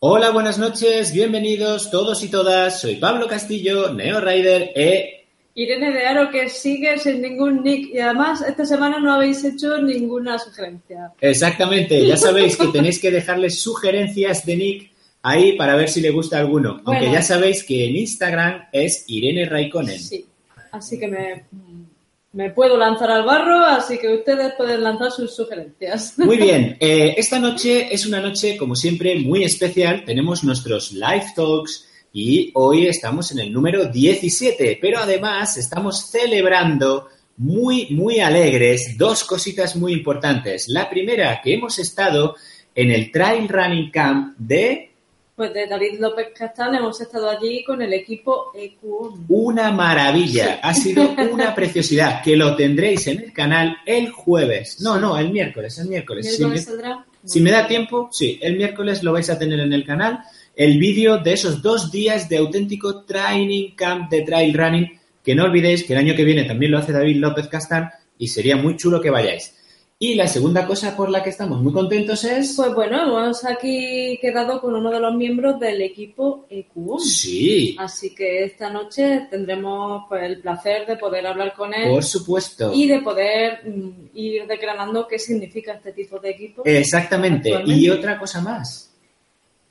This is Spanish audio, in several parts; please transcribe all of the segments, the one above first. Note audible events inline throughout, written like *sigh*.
Hola, buenas noches, bienvenidos todos y todas. Soy Pablo Castillo, Neo Rider e Irene de Aro que sigue sin ningún nick y además esta semana no habéis hecho ninguna sugerencia. Exactamente, ya sabéis que *laughs* tenéis que dejarles sugerencias de nick ahí para ver si le gusta alguno. Aunque Bueno. ya sabéis que en Instagram es Irene Raikkonen. Sí, así que me, me puedo lanzar al barro, así que ustedes pueden lanzar sus sugerencias. Muy bien, *laughs* eh, esta noche es una noche, como siempre, muy especial. Tenemos nuestros live talks y hoy estamos en el número 17, pero además estamos celebrando muy, muy alegres dos cositas muy importantes. La primera, que hemos estado en el Trail Running Camp de Pues de David López Castán hemos estado allí con el equipo EQON. una maravilla, ha sido una preciosidad, que lo tendréis en el canal el jueves. No, no, el miércoles, el miércoles. ¿Miércoles me- saldrá? Si me da tiempo, sí, el miércoles lo vais a tener en el canal. El vídeo de esos dos días de auténtico training camp de trail running, que no olvidéis que el año que viene también lo hace David López Castán y sería muy chulo que vayáis. Y la segunda cosa por la que estamos muy contentos es... Pues bueno, hemos aquí quedado con uno de los miembros del equipo EQON. Sí, Así que esta noche tendremos pues, el placer de poder hablar con él por supuesto. y de poder mm, ir declarando qué significa este tipo de equipo. Exactamente. Y otra cosa más.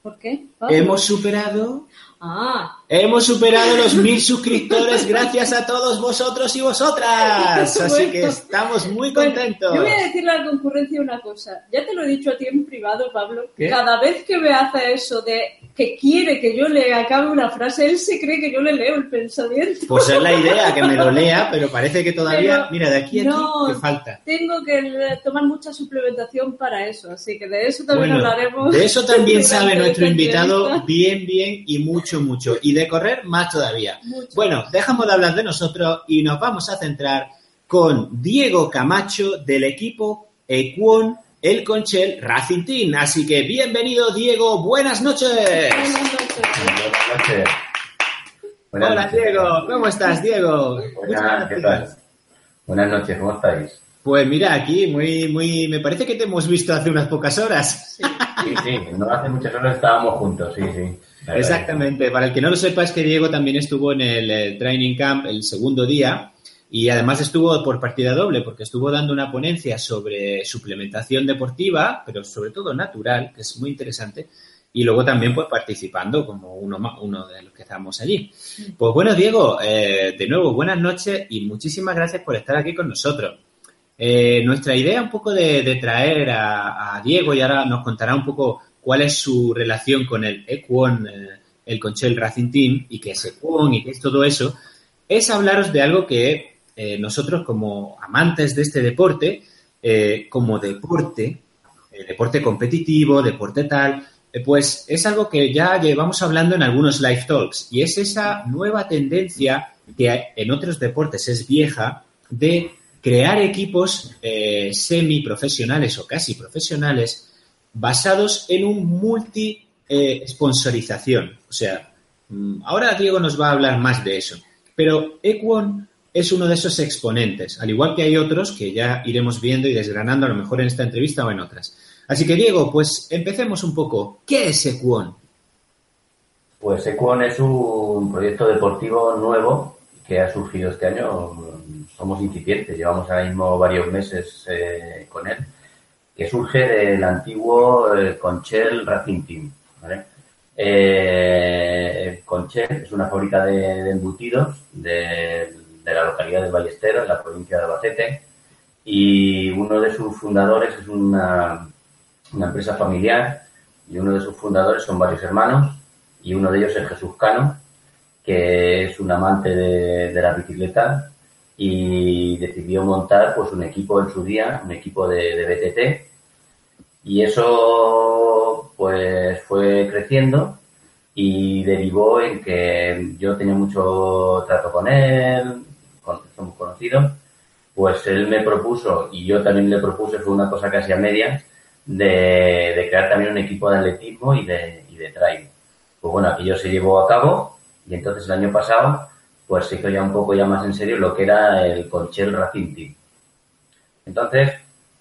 ¿Por qué? Hemos superado Ah, Hemos superado los mil suscriptores gracias a todos vosotros y vosotras. *laughs* Así que estamos muy bueno, contentos. yo voy a decirle a la concurrencia una cosa. Ya te lo he dicho a ti en privado, Pablo. ¿Qué? Cada vez que me hace eso de que quiere que yo le acabe una frase, él se cree que yo le leo el pensamiento. Pues es la idea, que me lo *laughs* lea, pero parece que todavía, Pero mira, de aquí a aquí, no. que falta. Tengo que tomar mucha suplementación para eso, así que de eso también Bueno, hablaremos. de eso también *laughs* sabe nuestro invitado bien, bien y mucho, mucho. Y de correr más todavía. Mucho. Bueno, dejamos de hablar de nosotros y nos vamos a centrar con Diego Camacho del equipo Equon El Conchel Racing Team. Así que bienvenido, Diego. Buenas noches. Buenas noches. Buenas noches. Buenas Hola, noches. Diego. ¿Cómo estás, Diego? Buenas, ¿qué gracias. tal? Buenas noches, ¿cómo estáis? Pues mira, aquí muy, muy, me parece que te hemos visto hace unas pocas horas. Sí. Sí, sí, no hace muchas horas estábamos juntos, sí, sí. Exactamente. Para el que no lo sepa es que Diego también estuvo en el eh, training camp el segundo día y además estuvo por partida doble porque estuvo dando una ponencia sobre suplementación deportiva, pero sobre todo natural, que es muy interesante. Y luego también pues participando como uno, ma- uno de los que estábamos allí. Pues bueno, Diego, eh, de nuevo, buenas noches y muchísimas gracias por estar aquí con nosotros. Eh, nuestra idea un poco de, de traer a, a Diego y ahora nos contará un poco cuál es su relación con el Equon, eh, el Conchel Racing Team y qué es Equon y qué es todo eso, es hablaros de algo que eh, nosotros como amantes de este deporte, eh, como deporte, deporte competitivo, deporte tal, pues es algo que ya llevamos hablando en algunos live talks y es esa nueva tendencia que en otros deportes es vieja de crear equipos semiprofesionales o casi profesionales basados en un multi eh, sponsorización. O sea, mm, ahora Diego nos va a hablar más de eso. Pero Equon es uno de esos exponentes, al igual que hay otros que ya iremos viendo y desgranando a lo mejor en esta entrevista o en otras. Así que Diego, pues empecemos un poco. ¿Qué es Equon? Pues Equon es un proyecto deportivo nuevo que ha surgido este año. Somos incipientes, llevamos ahora mismo varios meses eh, con él, que surge del antiguo eh, Conchel Racing Team. ¿vale? Eh, Conchel es una fábrica de, embutidos de, la localidad de Ballesteros, en la provincia de Albacete, y uno de sus fundadores es una, empresa familiar y uno de sus fundadores son varios hermanos y uno de ellos es Jesús Cano, que es un amante de la bicicleta y decidió montar pues un equipo en su día, un equipo de, de BTT y eso pues fue creciendo y derivó en que yo tenía mucho trato con él, somos conocidos, pues él me propuso y yo también le propuse, fue una cosa casi a medias, de, crear también un equipo de atletismo y de, y de trail. Pues bueno, aquello se llevó a cabo y entonces el año pasado pues se hizo ya un poco ya más en serio lo que era el Conchel Racing Team. Entonces,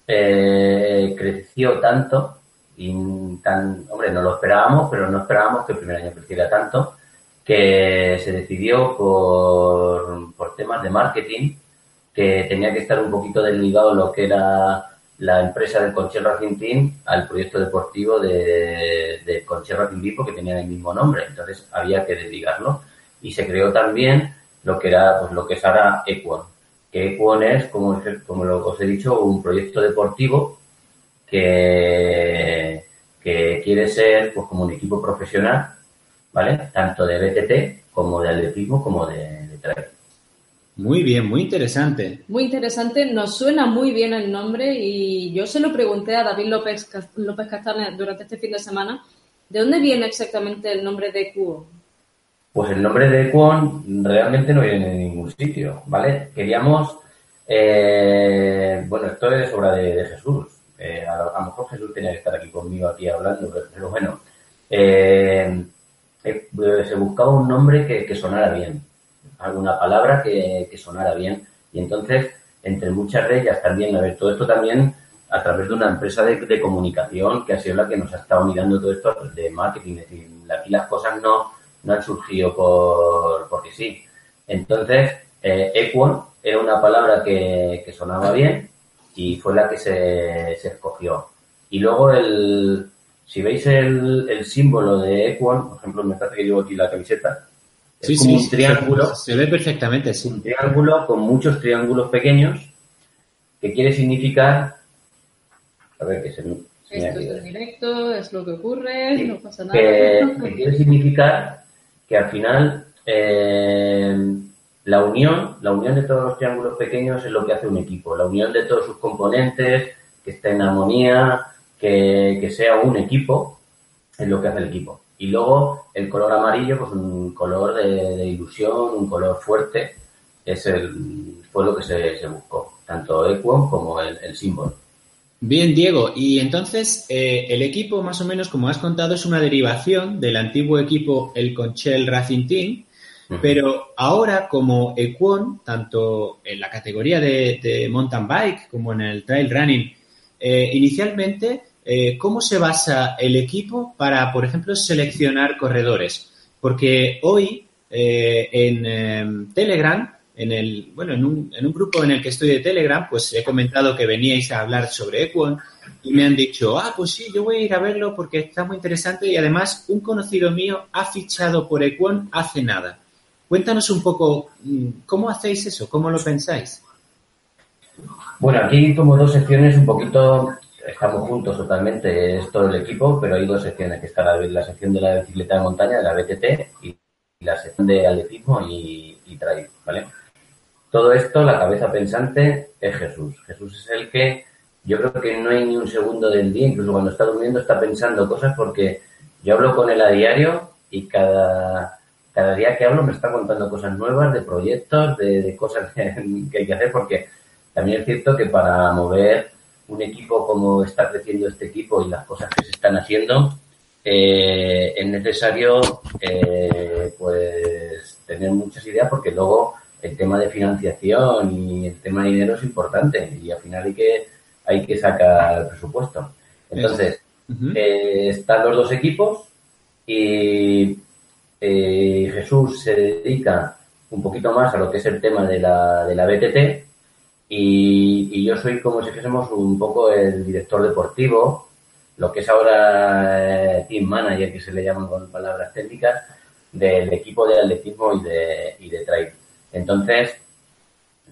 eh, creció tanto y tan, hombre, no lo esperábamos, pero no esperábamos que el primer año creciera tanto que se decidió por, por temas de marketing que tenía que estar un poquito desligado lo que era la empresa del Conchel Racing Team al proyecto deportivo de, de Conchel Racing Team porque tenían el mismo nombre, entonces había que desligarlo y se creó también lo que era pues lo que es ahora Equon, que Equon es como, como os he dicho un proyecto deportivo que, que quiere ser pues como un equipo profesional, ¿vale? Tanto de BTT como de atletismo como de, de trail. Muy bien, muy interesante. Muy interesante, nos suena muy bien el nombre y yo se lo pregunté a David López, López Castaña durante este fin de semana, ¿de dónde viene exactamente el nombre de Cuo? Pues el nombre de Equon realmente no viene de ningún sitio, ¿vale? Queríamos, eh, bueno, esto es obra de, Jesús. Eh, a, lo mejor Jesús tenía que estar aquí conmigo, aquí hablando, pero, bueno, eh, se buscaba un nombre que sonara bien alguna palabra que, sonara bien. Y entonces, entre muchas de ellas también, a ver, todo esto también a través de una empresa de, comunicación que ha sido la que nos ha estado mirando todo esto de marketing. Es decir, aquí las cosas no, no han surgido por, porque sí. Entonces, eh, Equon era una palabra que, que, sonaba bien y fue la que se, se escogió. Y luego el, si veis el, el símbolo de Equon, por ejemplo, me parece que llevo aquí la camiseta, es como un triángulo. Se, ve perfectamente, sí. Un triángulo con muchos triángulos pequeños que quiere significar. A ver, que se, Esto es directo, es lo que ocurre, no pasa nada. Que, quiere significar que al final eh, la unión, la unión de todos los triángulos pequeños es lo que hace un equipo. La unión de todos sus componentes, que esté en armonía, que, que sea un equipo, es lo que hace el equipo. Y luego el color amarillo, pues un color de, ilusión, un color fuerte, es el, fue lo que se, buscó, tanto Equon como el, símbolo. Bien, Diego, y entonces eh, el equipo, más o menos, como has contado, es una derivación del antiguo equipo el Conchel Racing Team, pero ahora como Equon, tanto en la categoría de, mountain bike como en el trail running, eh, inicialmente eh, ¿cómo se basa el equipo para, por ejemplo, seleccionar corredores? Porque hoy eh, en Telegram, en el, bueno, en un, en un, grupo en el que estoy de Telegram, pues he comentado que veníais a hablar sobre Equon y me han dicho, ah, pues sí, yo voy a ir a verlo porque está muy interesante y además un conocido mío ha fichado por Equon hace nada. Cuéntanos un poco mm, cómo hacéis eso, cómo lo pensáis. Bueno, aquí como dos secciones un poquito estamos juntos totalmente, es todo el equipo, pero hay dos secciones, que está la, sección de la bicicleta de montaña, de la BTT, y, la sección de atletismo y trail, ¿vale? Todo esto, la cabeza pensante, es Jesús. Jesús es el que yo creo que no hay ni un segundo del día, incluso cuando está durmiendo, está pensando cosas porque yo hablo con él a diario y cada, cada día que hablo me está contando cosas nuevas, de proyectos, de, cosas *laughs* que hay que hacer, porque también es cierto que para mover un equipo como está creciendo este equipo y las cosas que se están haciendo, eh, es necesario eh, pues tener muchas ideas porque luego el tema de financiación y el tema de dinero es importante y al final hay que hay que sacar el presupuesto. Entonces, eh, están los dos equipos y Jesús se dedica un poquito más a lo que es el tema de la, de la BTT y, yo soy como si fuésemos un poco el director deportivo, lo que es ahora eh, team manager, que se le llaman con palabras técnicas, del equipo de atletismo y de, y de trail. Entonces,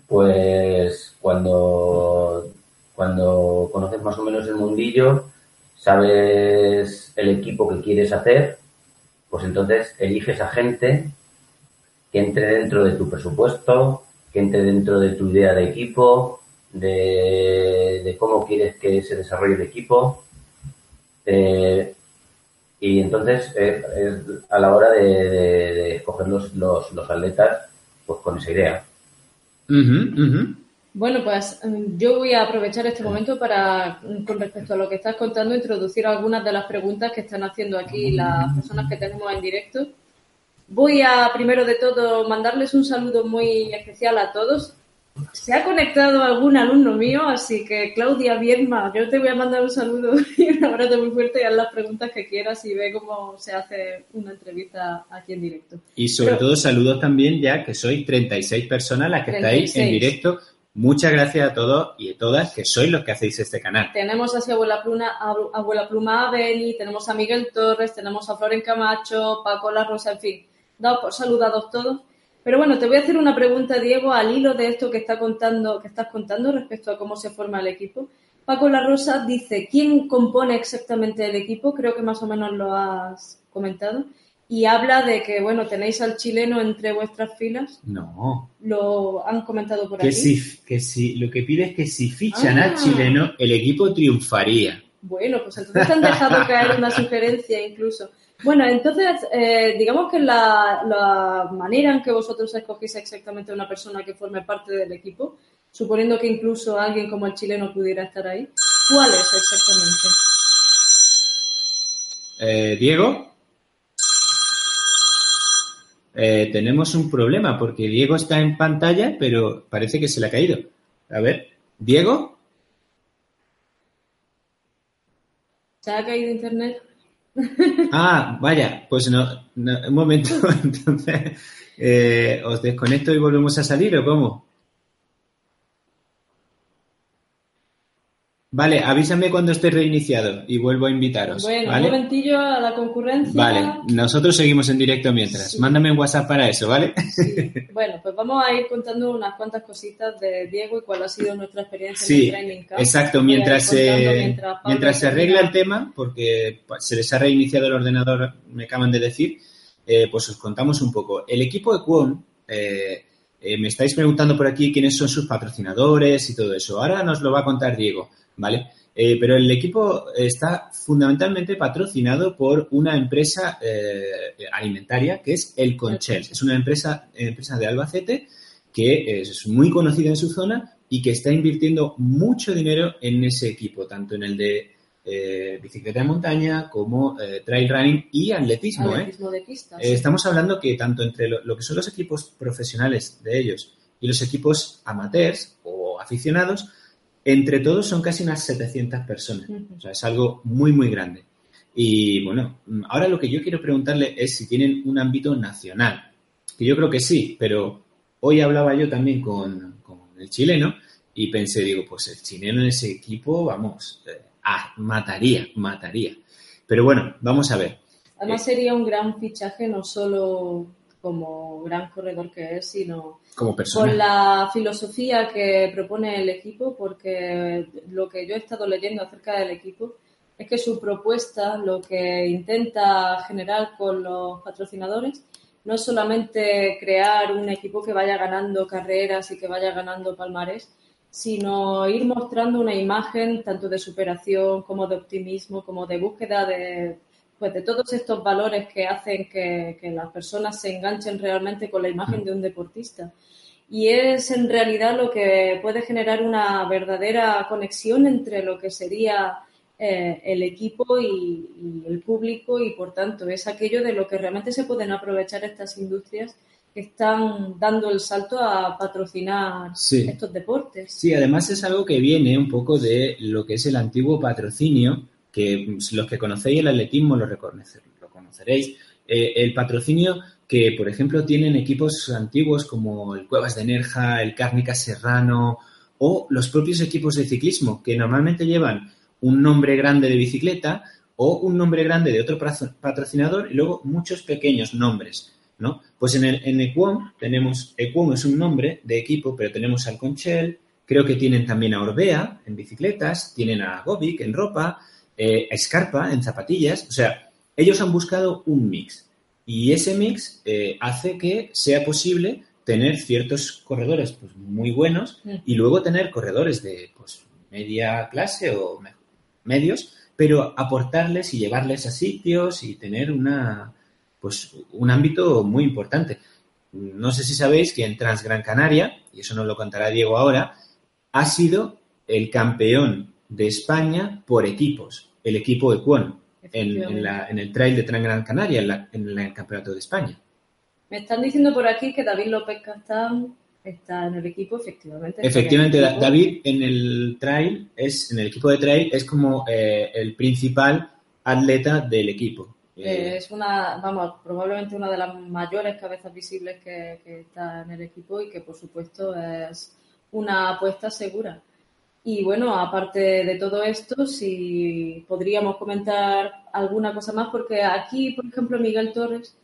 pues cuando, cuando conoces más o menos el mundillo, sabes el equipo que quieres hacer, pues entonces eliges a gente que entre dentro de tu presupuesto, que entre dentro de tu idea de equipo, de, cómo quieres que se desarrolle el equipo. Eh, Y entonces, eh, a la hora de, de- de escoger los, los, los atletas, pues con esa idea. Bueno, pues mm, yo voy a aprovechar este momento para, mm, con respecto a lo que estás contando, introducir algunas de las preguntas que están haciendo aquí las personas que tenemos en directo. Voy a, primero de todo, mandarles un saludo muy especial a todos. Se ha conectado algún alumno mío, así que Claudia Bierma, yo te voy a mandar un saludo *laughs* y un abrazo muy fuerte y haz las preguntas que quieras y ve cómo se hace una entrevista aquí en directo. Y sobre Pero- todo saludos también ya que sois 36 personas las que estáis en 36. directo. Muchas gracias a todos y a todas que sois los que hacéis este canal. Tenemos así a Abuela Pluma, Abuela Pluma a Beni, tenemos a Miguel Torres, tenemos a Floren Camacho, Paco La Rosa, en fin, dados por saludados todos. Pero bueno, te voy a hacer una pregunta, Diego, al hilo de esto que está contando, que estás contando respecto a cómo se forma el equipo. Paco La Rosa dice, ¿quién compone exactamente el equipo? Creo que más o menos lo has comentado. Y habla de que, bueno, tenéis al chileno entre vuestras filas. No, Lo han comentado por que aquí. si, que si, lo que pide es que si fichan Ah. al chileno, el equipo triunfaría. Bueno, pues entonces te han dejado caer una sugerencia incluso. Bueno, entonces, eh, digamos que la, la manera en que vosotros escogéis exactamente a una persona que forme parte del equipo, suponiendo que incluso alguien como el chileno pudiera estar ahí, ¿cuál es exactamente? Eh, Diego. Eh, tenemos un problema porque Diego está en pantalla, pero parece que se le ha caído. A ver, Diego. ¿Se ha caído internet? *laughs* Ah, vaya, pues no, no, un momento, *laughs* entonces, eh, ¿os desconecto y volvemos a salir o cómo? Vale, avísame cuando esté reiniciado y vuelvo a invitaros. Bueno, ¿vale? un momentillo a la concurrencia. Vale, nosotros seguimos en directo mientras. Sí. Mándame un WhatsApp para eso, ¿vale? Sí. *laughs* Bueno, pues vamos a ir contando unas cuantas cositas de Diego y cuál ha sido nuestra experiencia Sí, en el Training Camp. exacto. Mientras, se- mientras se arregla el tema, porque pues, se les ha reiniciado el ordenador, me acaban de decir, eh, pues os contamos un poco. El equipo de Quon, eh, eh, me estáis preguntando por aquí quiénes son sus patrocinadores y todo eso. Ahora nos lo va a contar Diego, ¿vale? Eh, pero el equipo está fundamentalmente patrocinado por una empresa eh, alimentaria que es El Conchel. Es una empresa, empresa de Albacete que es muy conocida en su zona y que está invirtiendo mucho dinero en ese equipo, tanto en el de eh, bicicleta de montaña como eh, trail running y atletismo. ¿eh? Atletismo de pistas. Eh, Estamos hablando que tanto entre lo, lo que son los equipos profesionales de ellos y los equipos amateurs o aficionados, entre todos son casi unas 700 personas. Ujú. O sea, es algo muy, muy grande. Y bueno, ahora lo que yo quiero preguntarle es si tienen un ámbito nacional. Que yo creo que sí, pero hoy hablaba yo también con, con el chileno y pensé, digo, pues el chileno en ese equipo, vamos, eh, ah, mataría, mataría. Pero bueno, vamos a ver. Además sería un gran fichaje no solo como gran corredor que es, sino Como persona. con la filosofía que propone el equipo, porque lo que yo he estado leyendo acerca del equipo es que su propuesta, lo que intenta generar con los patrocinadores, no es solamente crear un equipo que vaya ganando carreras y que vaya ganando palmares, sino ir mostrando una imagen tanto de superación como de optimismo, como de búsqueda de, pues de todos estos valores que hacen que, las personas se enganchen realmente con la imagen de un deportista. Y es en realidad lo que puede generar una verdadera conexión entre lo que sería eh, el equipo y el público y por tanto es aquello de lo que realmente se pueden aprovechar estas industrias que están dando el salto a patrocinar Sí. estos deportes. Sí, además es algo que viene un poco de lo que es el antiguo patrocinio, que los que conocéis el atletismo lo, reconoce- lo conoceréis. Eh, el patrocinio que, por ejemplo, tienen equipos antiguos como el Cuevas de Nerja, el Cárnica Serrano o los propios equipos de ciclismo, que normalmente llevan un nombre grande de bicicleta o un nombre grande de otro patrocinador y luego muchos pequeños nombres. ¿No? Pues en, el, en Equon tenemos, Equon es un nombre de equipo, pero tenemos al Conchel, creo que tienen también a Orbea en bicicletas, tienen a Govic en ropa, eh, a Scarpa en zapatillas, o sea, ellos han buscado un mix y ese mix eh, hace que sea posible tener ciertos corredores pues, muy buenos y luego tener corredores de pues, media clase o me- medios, pero aportarles y llevarles a sitios y tener una, pues, un ámbito muy importante. No sé si sabéis que en Transgran Canaria, y eso nos lo contará Diego ahora, ha sido el campeón de España por equipos, el equipo Equon, en, en, la, en el trail de Transgran Canaria, en, la- en el campeonato de España. Me están diciendo por aquí que David López Castán está en el equipo, efectivamente. Efectivamente, equipo. David en el trail es, en el equipo de trail es como eh, el principal atleta del equipo. Eh, Eh, es una, vamos, probablemente una de las mayores cabezas visibles que, que está en el equipo y que por supuesto es una apuesta segura. Y bueno, aparte de todo esto, si podríamos comentar alguna cosa más, porque aquí, por ejemplo, Miguel Torres,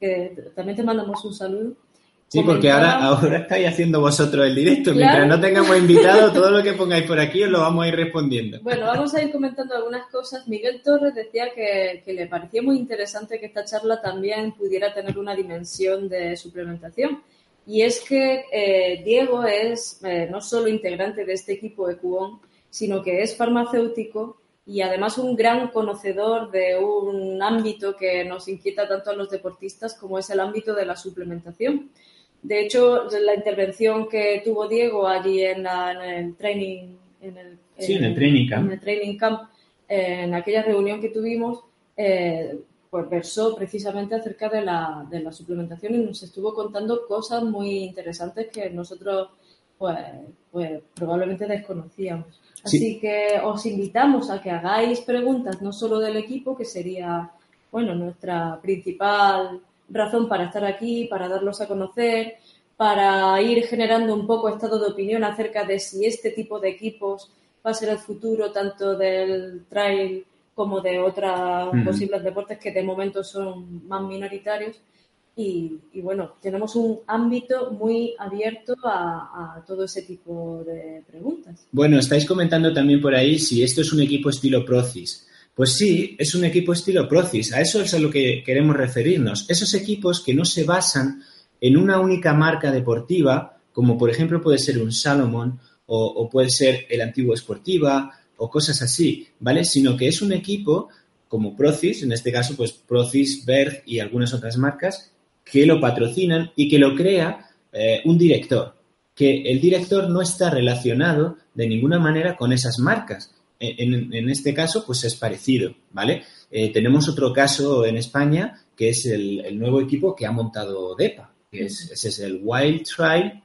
que también te mandamos un saludo. Sí, porque ahora, ahora estáis haciendo vosotros el directo. Claro. Mientras no tengamos invitados, todo lo que pongáis por aquí os lo vamos a ir respondiendo. Bueno, vamos a ir comentando algunas cosas. Miguel Torres decía que, que le parecía muy interesante que esta charla también pudiera tener una dimensión de suplementación. Y es que eh, Diego es eh, no solo integrante de este equipo EQON, sino que es farmacéutico y además un gran conocedor de un ámbito que nos inquieta tanto a los deportistas como es el ámbito de la suplementación. De hecho, la intervención que tuvo Diego allí en, la- en el training, en el, Sí, en el training camp. en el training camp, eh, en aquella reunión que tuvimos, eh, pues versó precisamente acerca de la, de la suplementación y nos estuvo contando cosas muy interesantes que nosotros pues, pues probablemente desconocíamos. Así Sí. que os invitamos a que hagáis preguntas no solo del equipo, que sería bueno nuestra principal razón para estar aquí, para darlos a conocer, para ir generando un poco estado de opinión acerca de si este tipo de equipos va a ser el futuro tanto del trail como de otros posibles deportes que de momento son más minoritarios. Y, y bueno, tenemos un ámbito muy abierto a, a todo ese tipo de preguntas. Bueno, estáis comentando también por ahí si esto es un equipo estilo Procis. Pues sí, es un equipo estilo Procis. A eso es a lo que queremos referirnos. Esos equipos que no se basan en una única marca deportiva, como por ejemplo puede ser un Salomon o, puede ser el antiguo Sportiva o cosas así, ¿vale? Sino que es un equipo como Procis, en este caso pues Procis, Berg y algunas otras marcas que lo patrocinan y que lo crea eh, un director que el director no está relacionado de ninguna manera con esas marcas. En, este caso, pues es parecido, ¿vale? Eh, tenemos otro caso en España, que es el, el nuevo equipo que ha montado DEPA, que es, ese es el Wild Trail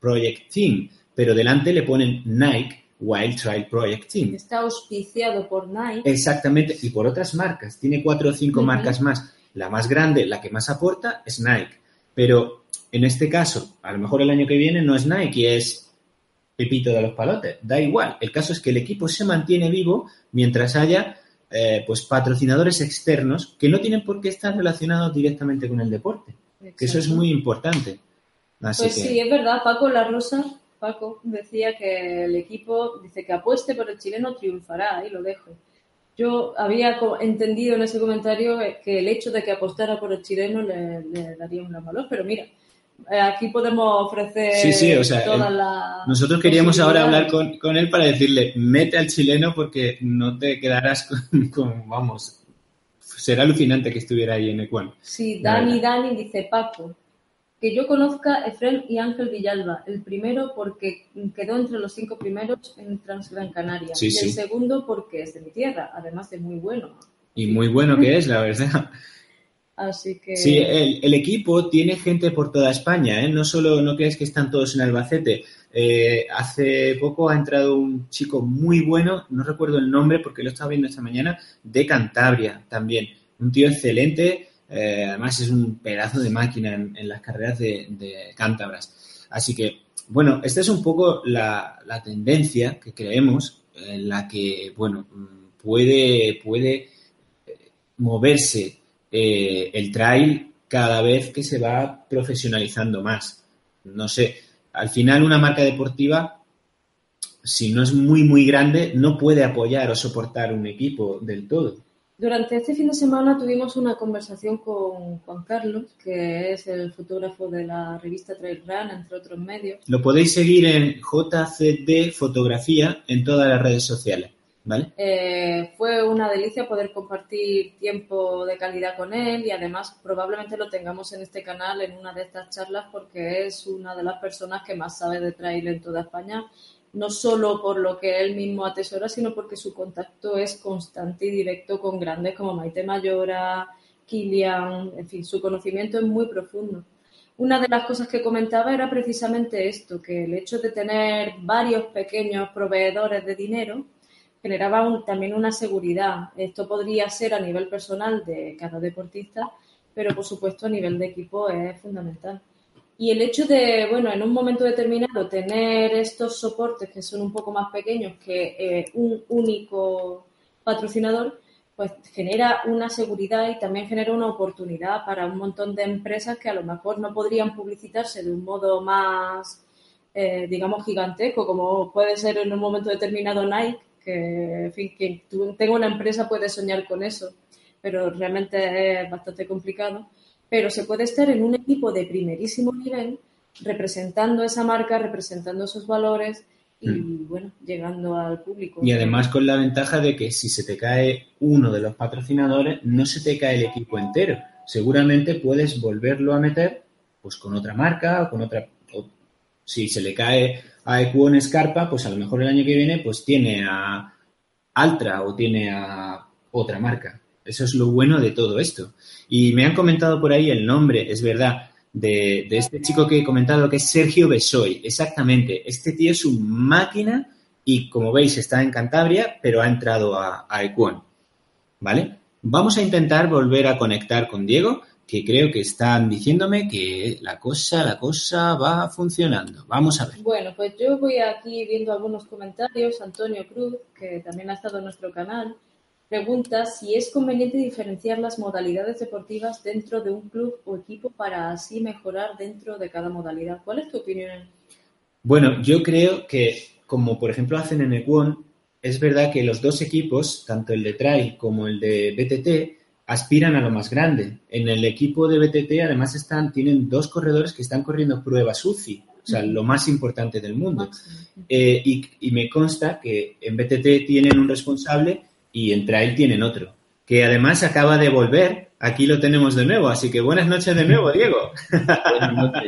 Project Team, pero delante le ponen Nike Wild Trail Project Team. Está auspiciado por Nike. Exactamente, y por otras marcas. Tiene cuatro o cinco marcas más. La más grande, la que más aporta, es Nike. Pero en este caso, a lo mejor el año que viene no es Nike, y es Pepito de los Palotes. Da igual. El caso es que el equipo se mantiene vivo mientras haya eh, pues patrocinadores externos que no tienen por qué estar relacionados directamente con el deporte. Que eso es muy importante. Así Pues que, sí, es verdad, Paco La Rosa, Paco decía que el equipo, dice que apueste por el chileno triunfará, ahí lo dejo. Yo había entendido en ese comentario que el hecho de que apostara por el chileno le, le daría un gran valor, pero mira, aquí podemos ofrecer Sí, sí, o sea, todas el- las Nosotros queríamos ahora hablar con, con él para decirle, mete al chileno porque no te quedarás con, *laughs* con- vamos, será alucinante que estuviera ahí en Ecuador. Sí, Dani. Dani dice Paco. Que yo conozca Efrén y Ángel Villalba. El primero porque quedó entre los cinco primeros en Transgran Canaria. Sí, y el segundo porque es de mi tierra, además de muy bueno. Y muy bueno que es, la *laughs* verdad. Así que Sí, el, equipo tiene gente por toda España, ¿eh? No solo, no crees que están todos en Albacete. Eh, hace poco ha entrado un chico muy bueno, no recuerdo el nombre porque lo estaba viendo esta mañana, de Cantabria también. Un tío excelente, eh, además es un pedazo de máquina en, en las carreras de, de cántabras. Así que, bueno, esta es un poco la, la tendencia que creemos en la que, bueno, mm, puede, puede eh, moverse eh, el trail cada vez que se va profesionalizando más. No sé, al final una marca deportiva, si no es muy, muy grande, no puede apoyar o soportar un equipo del todo. durante este fin de semana tuvimos una conversación con Juan Carlos, que es el fotógrafo de la revista Trail Run, entre otros medios. Lo podéis seguir en JCD Fotografía en todas las redes sociales. Eh, fue una delicia poder compartir tiempo de calidad con él y además probablemente lo tengamos en este canal en una de estas charlas porque es una de las personas que más sabe de trail en toda España, no solo por lo que él mismo atesora, sino porque su contacto es constante y directo con grandes como Maite Mayora, Kilian, en fin, su conocimiento es muy profundo. Una de las cosas que comentaba era precisamente esto, que el hecho de tener varios pequeños proveedores de dinero generaba también una seguridad. Esto podría ser a nivel personal de cada deportista, pero por supuesto a nivel de equipo es fundamental. Y el hecho de, bueno, en un momento determinado tener estos soportes que son un poco más pequeños que eh, un único patrocinador, pues genera una seguridad y también genera una oportunidad para un montón de empresas que a lo mejor no podrían publicitarse de un modo más, eh, digamos, gigantesco, como puede ser en un momento determinado Nike, que, en fin, quien tenga una empresa puede soñar con eso, pero realmente es bastante complicado. Pero se puede estar en un equipo de primerísimo nivel representando esa marca, representando esos valores y, mm. bueno, llegando al público. Y además con la ventaja de que si se te cae uno de los patrocinadores, no se te cae el equipo entero. Seguramente puedes volverlo a meter pues con otra marca o con otra... si se le cae a Equon Scarpa, pues a lo mejor el año que viene pues tiene a Altra o tiene a otra marca. Eso es lo bueno de todo esto. Y me han comentado por ahí el nombre, es verdad, de, este chico que he comentado que es Sergio Besoy. Exactamente. Este tío es un máquina y como veis está en Cantabria, pero ha entrado a, a ¿Vale? Vamos a intentar volver a conectar con Diego que creo que están diciéndome que la cosa, la cosa va funcionando. Vamos a ver. Bueno, pues yo voy aquí viendo algunos comentarios. Antonio Cruz, que también ha estado en nuestro canal, pregunta si es conveniente diferenciar las modalidades deportivas dentro de un club o equipo para así mejorar dentro de cada modalidad. ¿Cuál es tu opinión? Bueno, yo creo que, como por ejemplo hacen en Equon, es verdad que los dos equipos, tanto el de Trail como el de BTT, aspiran a lo más grande. En el equipo de BTT además están, tienen dos corredores que están corriendo pruebas UCI, o sea, lo más importante del mundo. Eh, y, y, me consta que en BTT tienen un responsable y en Trail tienen otro, que además acaba de volver. Aquí lo tenemos de nuevo, así que buenas noches de nuevo, Diego.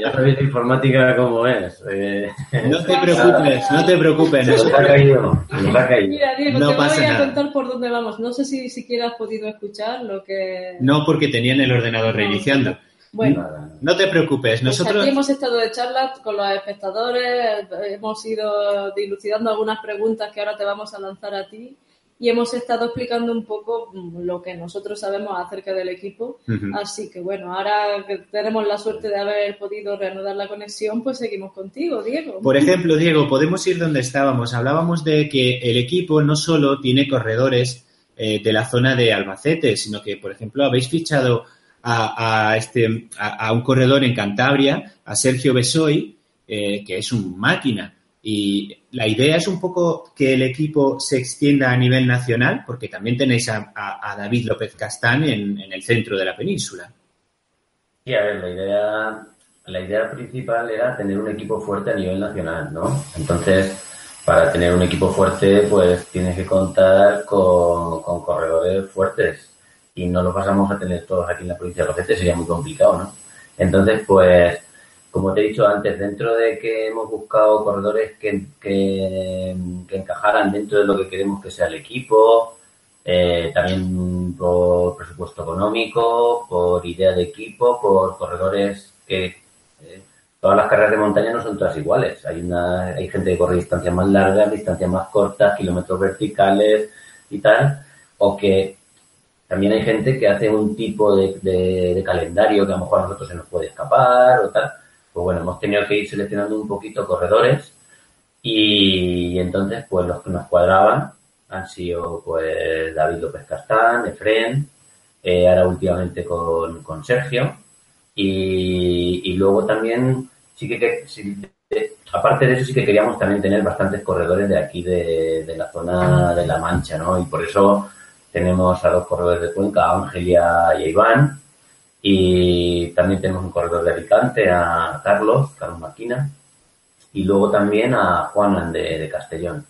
ya sabéis informática cómo es. Eh. No te preocupes, no te preocupes. Nos ha caído, ha caído. Mira, Diego, no te voy a contar por dónde vamos. No sé si siquiera has podido escuchar lo que... No, porque tenían el ordenador reiniciando. Bueno, no te preocupes, pues nosotros... aquí hemos estado de charla con los espectadores, hemos ido dilucidando algunas preguntas que ahora te vamos a lanzar a ti y hemos estado explicando un poco mm, lo que nosotros sabemos acerca del equipo. Así que bueno, ahora que tenemos la suerte de haber podido reanudar la conexión, pues seguimos contigo, Diego. Por ejemplo, Diego, podemos ir donde estábamos. Hablábamos de que el equipo no solo tiene corredores eh, de la zona de Albacete, sino que, por ejemplo, habéis fichado a, este, a, un corredor en Cantabria, a Sergio Besoy, eh, que es un máquina. Y la idea es un poco que el equipo se extienda a nivel nacional, porque también tenéis a, David López Castán en, el centro de la península. Sí, a ver, la idea, la idea principal era tener un equipo fuerte a nivel nacional, ¿no? Entonces, para tener un equipo fuerte, pues tienes que contar con, corredores fuertes. Y no lo pasamos a tener todos aquí en la provincia de Albacete, sería muy complicado, ¿no? Entonces, pues como te he dicho antes, dentro de que hemos buscado corredores que, que, encajaran dentro de lo que queremos que sea el equipo, eh, también por presupuesto económico, por idea de equipo, por corredores que eh, todas las carreras de montaña no son todas iguales. Hay una, hay gente que corre distancias más largas, distancias más cortas, kilómetros verticales y tal, o que también hay gente que hace un tipo de, de calendario que a lo mejor a nosotros se nos puede escapar o tal pues bueno, hemos tenido que ir seleccionando un poquito corredores y entonces pues los que nos cuadraban han sido pues David López Castán, Efren, eh, ahora últimamente con, con Sergio y, luego también sí que, aparte de eso sí que queríamos también tener bastantes corredores de aquí de, de la zona de La Mancha, ¿no? Y por eso tenemos a dos corredores de Cuenca, Angelia y Iván, y también tenemos un corredor de Alicante, a Carlos, Carlos Maquina, y luego también a Juan de, de Castellón.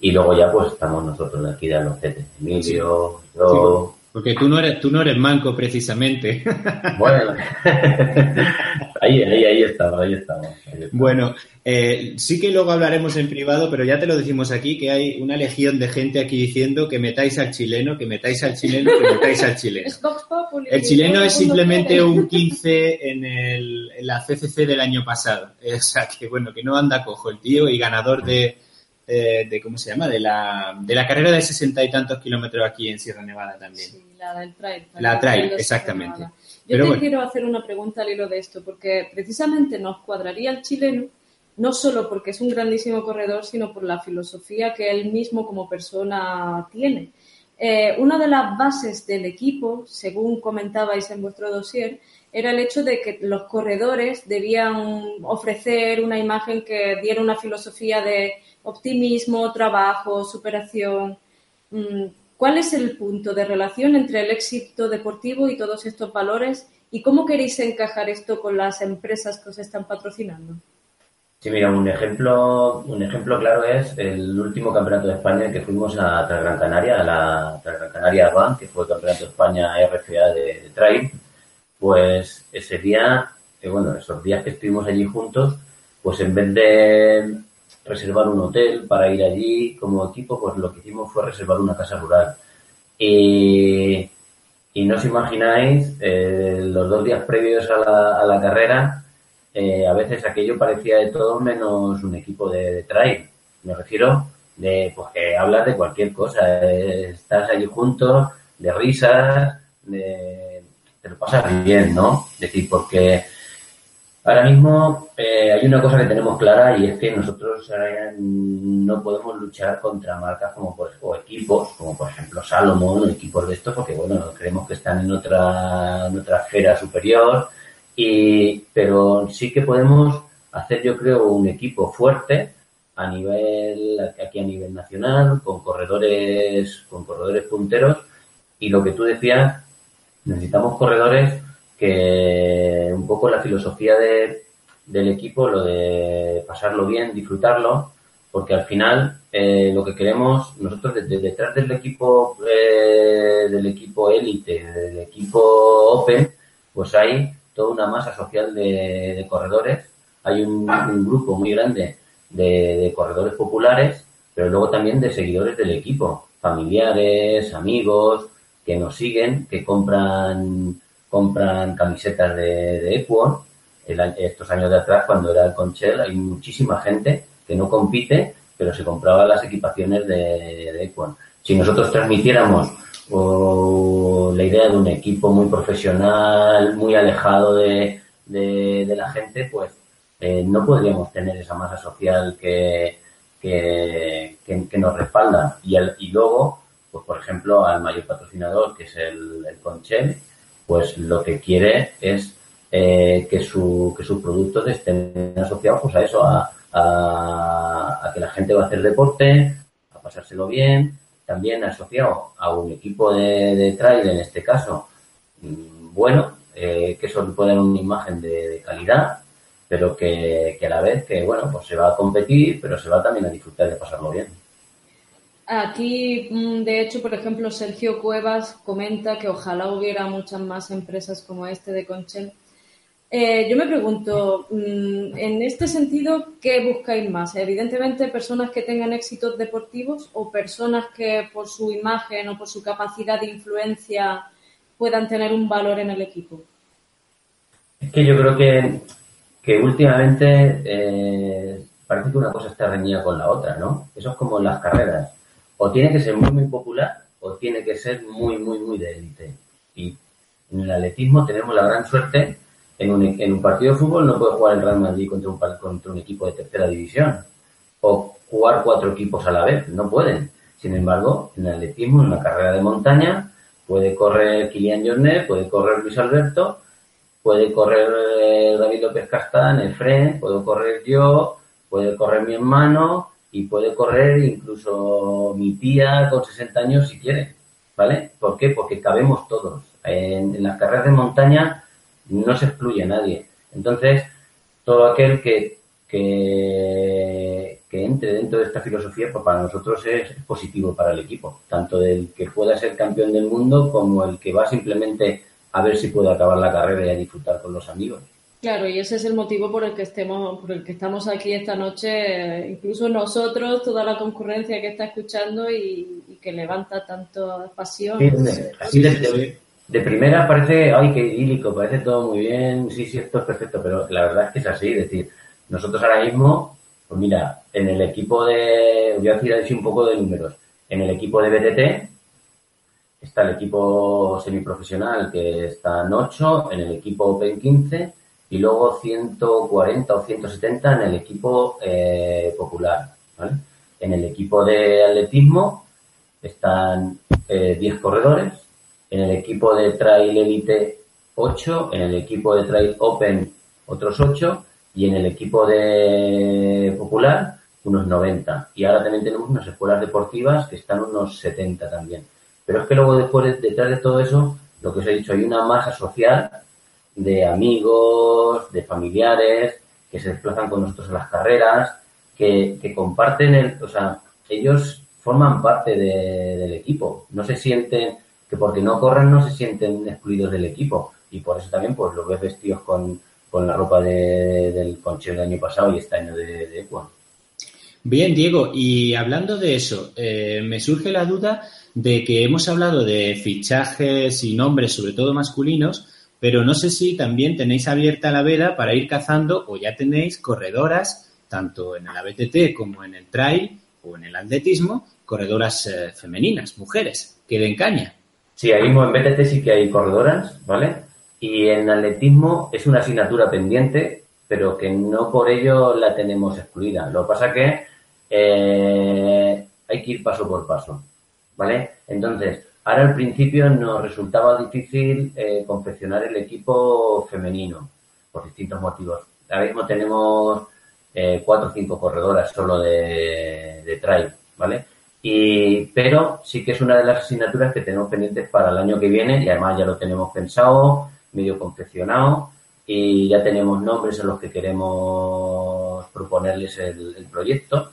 y luego ya pues estamos nosotros de aquí de Albacete, Emilio, yo... Porque tú no eres, tú no eres manco precisamente. *laughs* Bueno, ahí, ahí, ahí estamos, ahí estamos. Bueno, eh, sí que luego hablaremos en privado, pero ya te lo decimos aquí, que hay una legión de gente aquí diciendo que metáis al chileno, que metáis al chileno, que metáis al chileno. El chileno es simplemente un 15 en, el, en la CCC del año pasado. *laughs* O sea, que bueno, que no anda cojo el tío y ganador de eh, de ¿cómo se llama? De la, de la carrera de sesenta y tantos kilómetros aquí en Sierra Nevada también. Sí, la del trail. La trail, exactamente. Yo te quiero hacer una pregunta al hilo de esto, porque precisamente nos cuadraría el chileno, no solo porque es un grandísimo corredor, sino por la filosofía que él mismo como persona tiene. Eh, una de las bases del equipo, según comentabais en vuestro dossier, era el hecho de que los corredores debían ofrecer una imagen que diera una filosofía de optimismo, trabajo, superación. Mm, ¿Cuál es el punto de relación entre el éxito deportivo y todos estos valores? ¿Y cómo queréis encajar esto con las empresas que os están patrocinando? Sí, mira, un ejemplo, un ejemplo claro es el último campeonato de España que fuimos a Gran Canaria, a la Gran Canaria Run, que fue el campeonato de España RFA de, de trail. Pues ese día, eh, bueno, esos días que estuvimos allí juntos, pues en vez de reservar un hotel para ir allí como equipo, pues lo que hicimos fue reservar una casa rural. Y, y no os imagináis, eh, los dos días previos a la, a la carrera, eh, a veces aquello parecía de todo menos un equipo de, trail. Me refiero de pues que hablas de cualquier cosa, eh, estás allí juntos, de risas, de, te lo pasas bien, ¿no? Es decir, porque Ahora mismo eh, hay una cosa que tenemos clara y es que nosotros eh, no podemos luchar contra marcas como por o equipos como por ejemplo Salomon equipos de estos porque bueno creemos que están en otra otra esfera superior y pero sí que podemos hacer yo creo un equipo fuerte a nivel aquí a nivel nacional con corredores con corredores punteros y lo que tú decías necesitamos corredores que un poco la filosofía de, del equipo, lo de pasarlo bien, disfrutarlo, porque al final eh, lo que queremos nosotros desde detrás del equipo eh, del equipo élite, del equipo open, pues hay toda una masa social de, corredores, hay un, grupo muy grande de, de corredores populares, pero luego también de seguidores del equipo, familiares, amigos, que nos siguen, que compran compran camisetas de, de estos años de atrás, cuando era el Conchel, hay muchísima gente que no compite, pero se compraba las equipaciones de, de Si nosotros transmitiéramos la idea de un equipo muy profesional, muy alejado de, de, la gente, pues eh, no podríamos tener esa masa social que, que, nos respalda. Y, y luego, pues por ejemplo, al mayor patrocinador, que es el, el Conchel, pues lo que quiere es eh, que, su, que sus productos estén asociados pues a eso, a, a, que la gente va a hacer deporte, a pasárselo bien, también asociado a un equipo de, de trail, en este caso, mm, bueno, eh, que eso puede dar una imagen de, calidad, pero que, que, a la vez que, bueno, pues se va a competir, pero se va también a disfrutar de pasarlo bien. Aquí, mm, de hecho, por ejemplo, Sergio Cuevas comenta que ojalá hubiera muchas más empresas como este de Conchel. Eh, yo me pregunto, mm, en este sentido, ¿qué buscáis más? Evidentemente, personas que tengan éxitos deportivos o personas que por su imagen o por su capacidad de influencia puedan tener un valor en el equipo. Es que yo creo que, que últimamente eh, parece que una cosa está reñida con la otra, ¿no? Eso es como en las carreras o tiene que ser muy, muy popular o tiene que ser muy, muy, muy de élite. Y en el atletismo tenemos la gran suerte, en un, en un partido de fútbol no puede jugar el Real Madrid contra un, contra un equipo de tercera división o jugar cuatro equipos a la vez, no pueden. Sin embargo, en el atletismo, en una carrera de montaña, puede correr Kilian Jornet, puede correr Luis Alberto, puede correr eh, David López Castán, Efren, puedo correr yo, puede correr mi hermano, y puede correr incluso mi tía con 60 años si quiere, ¿vale? ¿Por qué? Porque cabemos todos. En, las carreras de montaña no se excluye a nadie. Entonces, todo aquel que, que, que entre dentro de esta filosofía, pues para nosotros es positivo para el equipo, tanto el que pueda ser campeón del mundo como el que va simplemente a ver si puede acabar la carrera y a disfrutar con los amigos. Claro, y ese es el motivo por el que estemos, por el que estamos aquí esta noche, incluso nosotros, toda la concurrencia que está escuchando y, que levanta tanto pasión. así de, de, primera parece, ay, qué idílico, parece todo muy bien, sí, sí, esto es perfecto, pero la verdad es que es así, es decir, nosotros ahora mismo, pues mira, en el equipo de, voy a decir un poco de números, en el equipo de BTT está el equipo semiprofesional que está en 8, en el equipo Open 15 y luego 140 o 170 en el equipo eh, popular. ¿vale? En el equipo de atletismo están eh, 10 corredores, en el equipo de Trail Elite 8, en el equipo de Trail Open otros 8 y en el equipo de popular unos 90. Y ahora también tenemos unas escuelas deportivas que están unos 70 también. Pero es que luego después, detrás de todo eso, lo que os he dicho, hay una masa social de amigos, de familiares, que se desplazan con nosotros a las carreras, que, que comparten el, o sea, ellos forman parte del equipo, no se sienten, que porque no corren no se sienten excluidos del equipo. Y por eso también pues los ves vestidos con, con la ropa de, del conchero del año pasado y este año de, de Bien, Diego, y hablando de eso, eh, me surge la duda de que hemos hablado de fichajes y nombres, sobre todo masculinos, pero no sé si también tenéis abierta la veda para ir cazando o ya tenéis corredoras, tanto en el ABTT como en el trail o en el atletismo, corredoras eh, femeninas, mujeres, que den caña. Sí, ahí en BTT sí que hay corredoras, ¿vale? Y en atletismo es una asignatura pendiente, pero que no por ello la tenemos excluida. Lo que pasa que eh, hay que ir paso por paso, ¿vale? Entonces, Ahora al principio nos resultaba difícil eh, confeccionar el equipo femenino por distintos motivos. Ahora mismo tenemos eh, cuatro o cinco corredoras solo de, trail, ¿vale? Y, pero sí que es una de las asignaturas que tenemos pendientes para el año que viene y además ya lo tenemos pensado, medio confeccionado y ya tenemos nombres en los que queremos proponerles el proyecto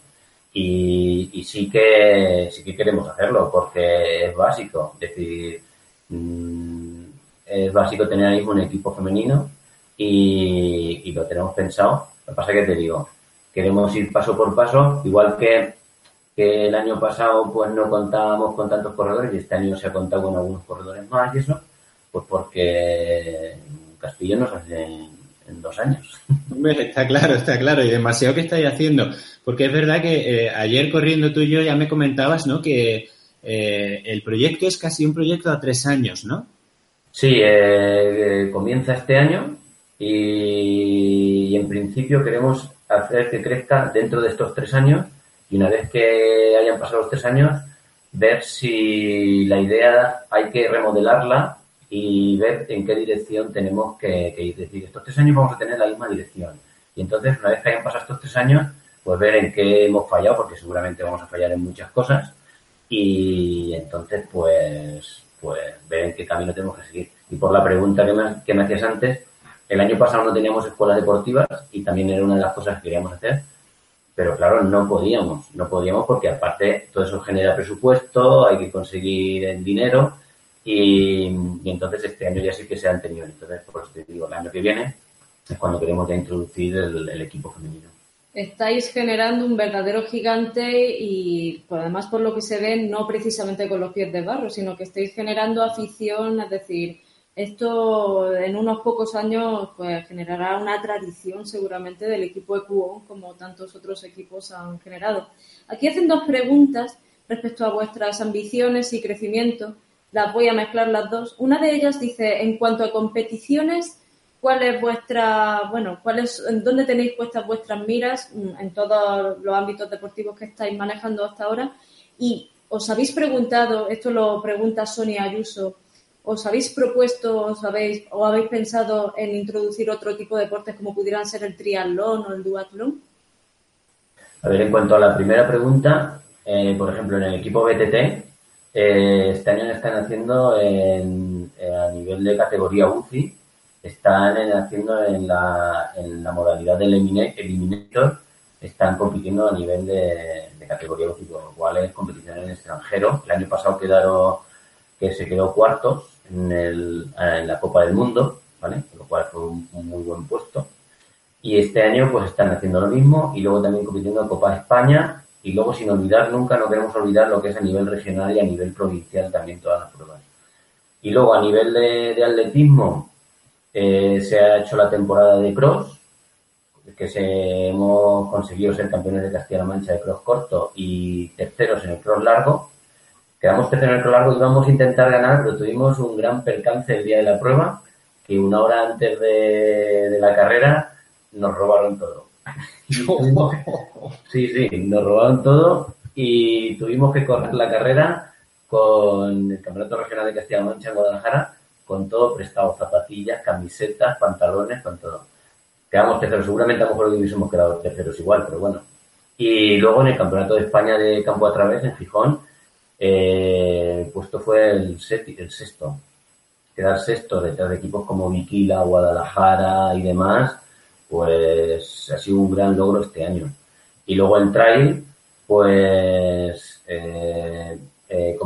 y, sí que sí que queremos hacerlo porque es básico, es decir, mm, es básico tener ahí un equipo femenino y, lo tenemos pensado. Lo que pasa es que te digo, queremos ir paso por paso, igual que, que el año pasado pues no contábamos con tantos corredores y este año se ha contado con algunos corredores más y eso, pues porque Castillo nos hace en dos años. *laughs* está claro, está claro, y demasiado que estáis haciendo. Porque es verdad que eh, ayer corriendo tú y yo ya me comentabas, ¿no? Que eh, el proyecto es casi un proyecto a tres años, ¿no? Sí, eh, comienza este año y, en principio queremos hacer que crezca dentro de estos tres años y una vez que hayan pasado los tres años, ver si la idea hay que remodelarla y ver en qué dirección tenemos que, ir. Es decir, estos tres años vamos a tener la misma dirección. Y entonces, una vez que hayan pasado estos tres años, pues ver en qué hemos fallado, porque seguramente vamos a fallar en muchas cosas. Y entonces, pues, pues ver en qué camino tenemos que seguir. Y por la pregunta que me, que me hacías antes, el año pasado no teníamos escuelas deportivas y también era una de las cosas que queríamos hacer. Pero claro, no podíamos, no podíamos porque aparte todo eso genera presupuesto, hay que conseguir el dinero y, entonces este año ya sí que se han tenido. Entonces, pues te digo, el año que viene es cuando queremos ya introducir el, equipo femenino. Estáis generando un verdadero gigante y además por lo que se ve, no precisamente con los pies de barro, sino que estáis generando afición, es decir, esto en unos pocos años pues generará una tradición seguramente del equipo Cuón como tantos otros equipos han generado. Aquí hacen dos preguntas respecto a vuestras ambiciones y crecimiento las voy a mezclar las dos. Una de ellas dice, en cuanto a competiciones, ¿cuál es vuestra, bueno, cuál es, en dónde tenéis puestas vuestras miras mm, en todos los ámbitos deportivos que estáis manejando hasta ahora? Y os habéis preguntado, esto lo pregunta Sonia Ayuso, ¿os habéis propuesto, os habéis, o habéis pensado en introducir otro tipo de deportes como pudieran ser el triatlón o el duatlón? A ver, en cuanto a la primera pregunta, eh, por ejemplo, en el equipo BTT, eh, este año están haciendo en, a nivel de categoría UCI, están haciendo en la, en la modalidad del Eliminator están compitiendo a nivel de, categoría con lo cual es competición en extranjero. El año pasado quedaron, que se quedó cuartos en, el, en la Copa del Mundo, ¿vale? Lo cual fue un, muy buen puesto. Y este año pues están haciendo lo mismo y luego también compitiendo en Copa España y luego sin olvidar nunca, no queremos olvidar lo que es a nivel regional y a nivel provincial también todas las pruebas. Y luego a nivel de, atletismo eh, se ha hecho la temporada de cross, que se, hemos conseguido ser campeones de Castilla-La Mancha de cross corto y terceros en el cross largo. Quedamos terceros en el cross largo y íbamos a intentar ganar, pero tuvimos un gran percance el día de la prueba, que una hora antes de, la carrera nos robaron todo. *laughs* sí, sí, nos robaron todo y tuvimos que correr la carrera con el Campeonato Regional de Castilla-La Mancha en Guadalajara, con todo prestado, zapatillas, camisetas, pantalones, con todo quedamos terceros. Seguramente a lo mejor hubiésemos quedado terceros igual, pero bueno. Y luego en el Campeonato de España de Campo a Través, en Fijón, eh, el puesto fue el, el sexto. Quedar sexto detrás de equipos como Viquila, Guadalajara y demás, pues ha sido un gran logro este año. Y luego el trail, pues eh, eh,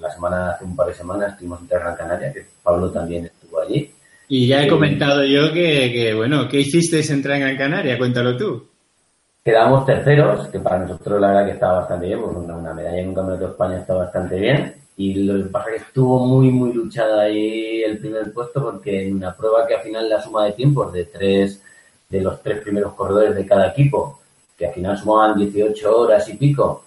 la semana, hace un par de semanas estuvimos en Gran Canaria, que Pablo también estuvo allí. Y ya he comentado yo que, bueno, ¿qué hiciste en Gran Canaria? Cuéntalo tú. Quedamos terceros, que para nosotros la verdad que estaba bastante bien, porque una, medalla en un campeonato de España está bastante bien. Y lo que pasa es que estuvo muy, muy luchada ahí el primer puesto, porque en una prueba que al final la suma de tiempos de tres, de los tres primeros corredores de cada equipo, que al final sumaban 18 horas y pico,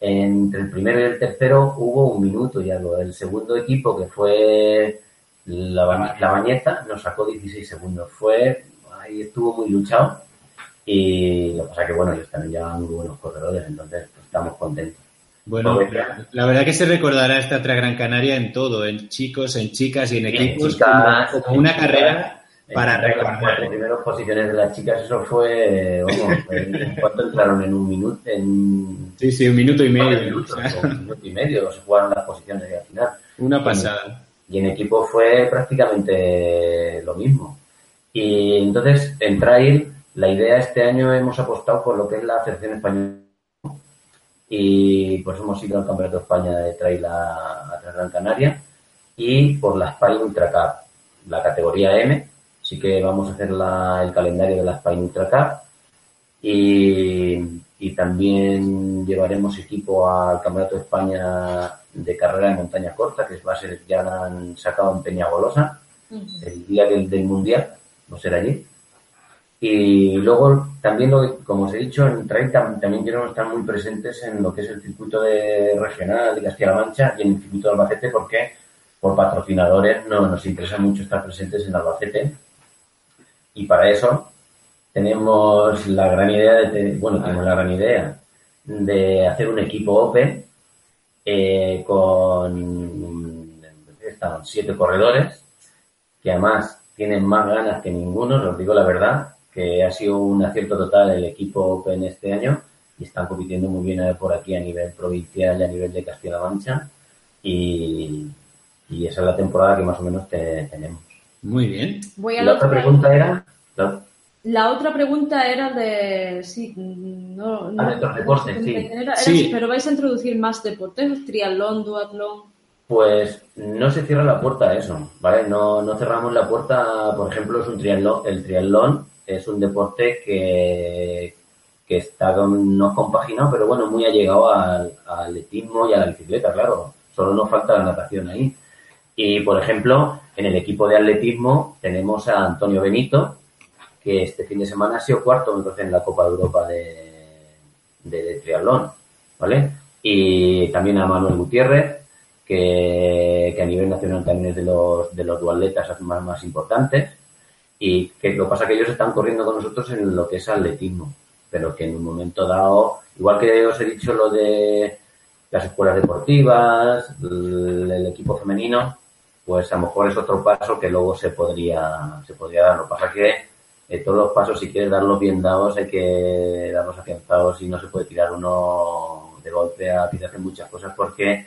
entre el primero y el tercero hubo un minuto y algo. El segundo equipo, que fue la, la bañeta nos sacó 16 segundos. Fue, ahí estuvo muy luchado y lo que pasa que, bueno, ellos también llevan muy buenos corredores, entonces pues, estamos contentos. Bueno, la verdad que se recordará esta otra Gran Canaria en todo, en chicos, en chicas y en equipos, como, una carrera para recordar. Las primeras posiciones de las chicas, eso fue, vamos, *laughs* ¿en cuánto entraron? En un minuto, en... Sí, sí, un minuto y medio. Un minuto, un minuto y medio se jugaron las posiciones al final. Una pasada. Y en equipo fue prácticamente lo mismo. Y entonces, en trail, la idea este año hemos apostado por lo que es la selección española. Y pues hemos ido al Campeonato de España de Trail a, a Gran Canaria y por la Spain Ultra Cup, la categoría M. Así que vamos a hacer el calendario de la Spain Ultra Cup. Y, y también llevaremos equipo al Campeonato de España de carrera de montaña corta, que va a ser, ya han sacado en Peñagolosa, el día del, Mundial, va a ser allí. Y luego también, lo como os he dicho, en trail también queremos estar muy presentes en lo que es el circuito de regional de Castilla-La Mancha y en el circuito de Albacete, porque por patrocinadores no, nos interesa mucho estar presentes en Albacete. Y para eso tenemos la gran idea de, bueno, tenemos la gran idea de hacer un equipo open eh, con siete corredores que además tienen más ganas que ninguno, os digo la verdad, que ha sido un acierto total el equipo Open este año y están compitiendo muy bien por aquí a nivel provincial y a nivel de Castilla-La Mancha y, esa es la temporada que más o menos tenemos. Muy bien. la otra pregunta era... La otra pregunta era de. Sí, no. no ah, deportes, sí. Pero vais a introducir más deportes, triatlón, duatlón. Pues no se cierra la puerta a eso, ¿vale? No, no cerramos la puerta, por ejemplo, es un triatlón. El triatlón es un deporte que, que está no compaginado, pero bueno, muy allegado al, al atletismo y a la bicicleta, claro. Solo nos falta la natación ahí. Y, por ejemplo, en el equipo de atletismo tenemos a Antonio Benito, que este fin de semana ha sido cuarto, en la Copa de Europa de, de, triatlón, ¿vale? Y también a Manuel Gutiérrez, que, a nivel nacional también es de los, de los duatletas más, más importantes, y que lo que pasa es que ellos están corriendo con nosotros en lo que es atletismo, pero que en un momento dado, igual que os he dicho lo de las escuelas deportivas, el, equipo femenino, pues a lo mejor es otro paso que luego se podría, se podría dar. Lo que pasa es que todos los pasos, si quieres darlos bien dados, hay que darlos afianzados y no se puede tirar uno de golpe a hacer muchas cosas porque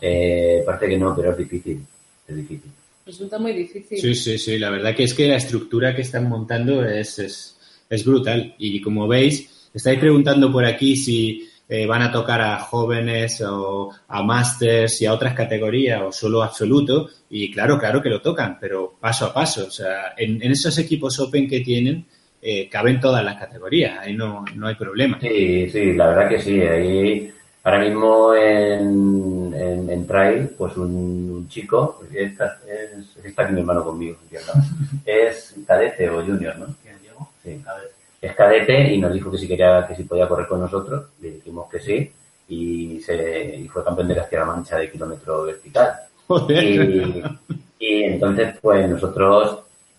eh, parece que no, pero es difícil. Es difícil. Resulta muy difícil. Sí, sí, sí. La verdad que es que la estructura que están montando es, es, es brutal. Y como veis, Estáis preguntando por aquí si eh, van a tocar a jóvenes o a másters y a otras categorías o solo absoluto. Y claro, claro que lo tocan, pero paso a paso. O sea, en, esos equipos Open que tienen eh, caben todas las categorías, ahí no, no hay problema. Sí, sí, la verdad que sí. Ahí ahora mismo en, en, Trail, pues un, chico, está, es, está aquí mi hermano conmigo, es cadete o junior, ¿no? Sí, es cadete y nos dijo que si quería, que si podía correr con nosotros, le dijimos que sí y, se, y fue campeón de Castilla-La Mancha de kilómetro vertical. Y, entonces, pues nosotros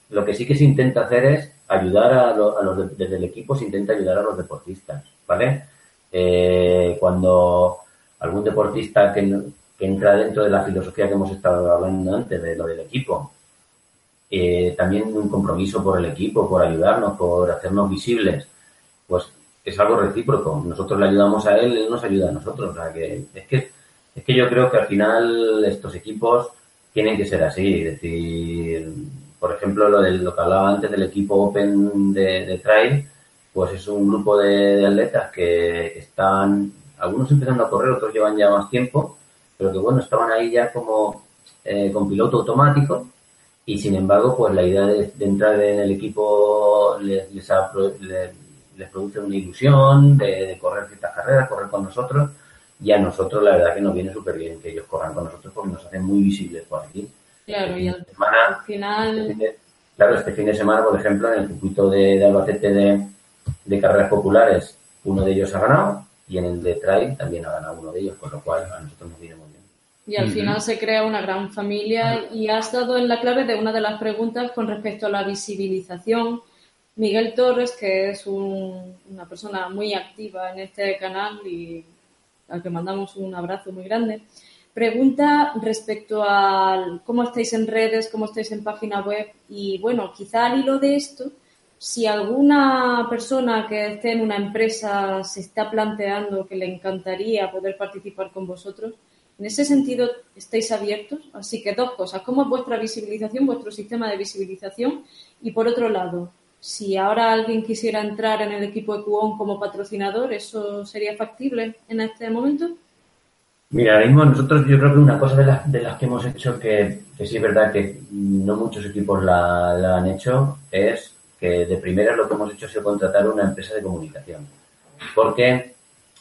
lo que sí que se intenta hacer es ayudar a, los, desde el equipo se intenta ayudar a los deportistas, ¿vale? Eh, cuando algún deportista que, que entra dentro de la filosofía que hemos estado hablando antes de lo del equipo, eh, también un compromiso por el equipo, por ayudarnos, por hacernos visibles, pues es algo recíproco. Nosotros le ayudamos a él, él nos ayuda a nosotros. O sea, que es que es que yo creo que al final estos equipos tienen que ser así. Es decir, por ejemplo, lo, del, lo que hablaba antes del equipo Open de, Trail, pues es un grupo de, atletas que están, algunos empezando a correr, otros llevan ya más tiempo, pero que bueno, estaban ahí ya como eh, con piloto automático y sin embargo, pues la idea de, entrar en el equipo les, les, produce una ilusión de, correr ciertas carreras, correr con nosotros, y a nosotros la verdad que nos viene súper bien que ellos corran con nosotros porque nos hacen muy visibles por aquí. Claro, y al, final... Este claro, este fin de semana, por ejemplo, en el circuito de, Albacete de, de carreras populares, uno de ellos ha ganado, y en el de trail también ha ganado uno de ellos, con lo cual a nosotros nos viene muy bien. Y al final se crea una gran familia y has dado en la clave de una de las preguntas con respecto a la visibilización. Miguel Torres, que es una persona muy activa en este canal y al que mandamos un abrazo muy grande, pregunta respecto a cómo estáis en redes, cómo estáis en página web y bueno, quizá al hilo de esto, si alguna persona que esté en una empresa se está planteando que le encantaría poder participar con vosotros, en ese sentido, ¿estáis abiertos? Así que dos cosas. ¿Cómo es vuestra visibilización, vuestro sistema de visibilización? Y por otro lado, si ahora alguien quisiera entrar en el equipo Cuón como patrocinador, ¿eso sería factible en este momento? Mira, ahora mismo nosotros yo creo que una cosa de las, que hemos hecho que, sí es verdad que no muchos equipos la, la han hecho es que de primera lo que hemos hecho sido contratar una empresa de comunicación. Porque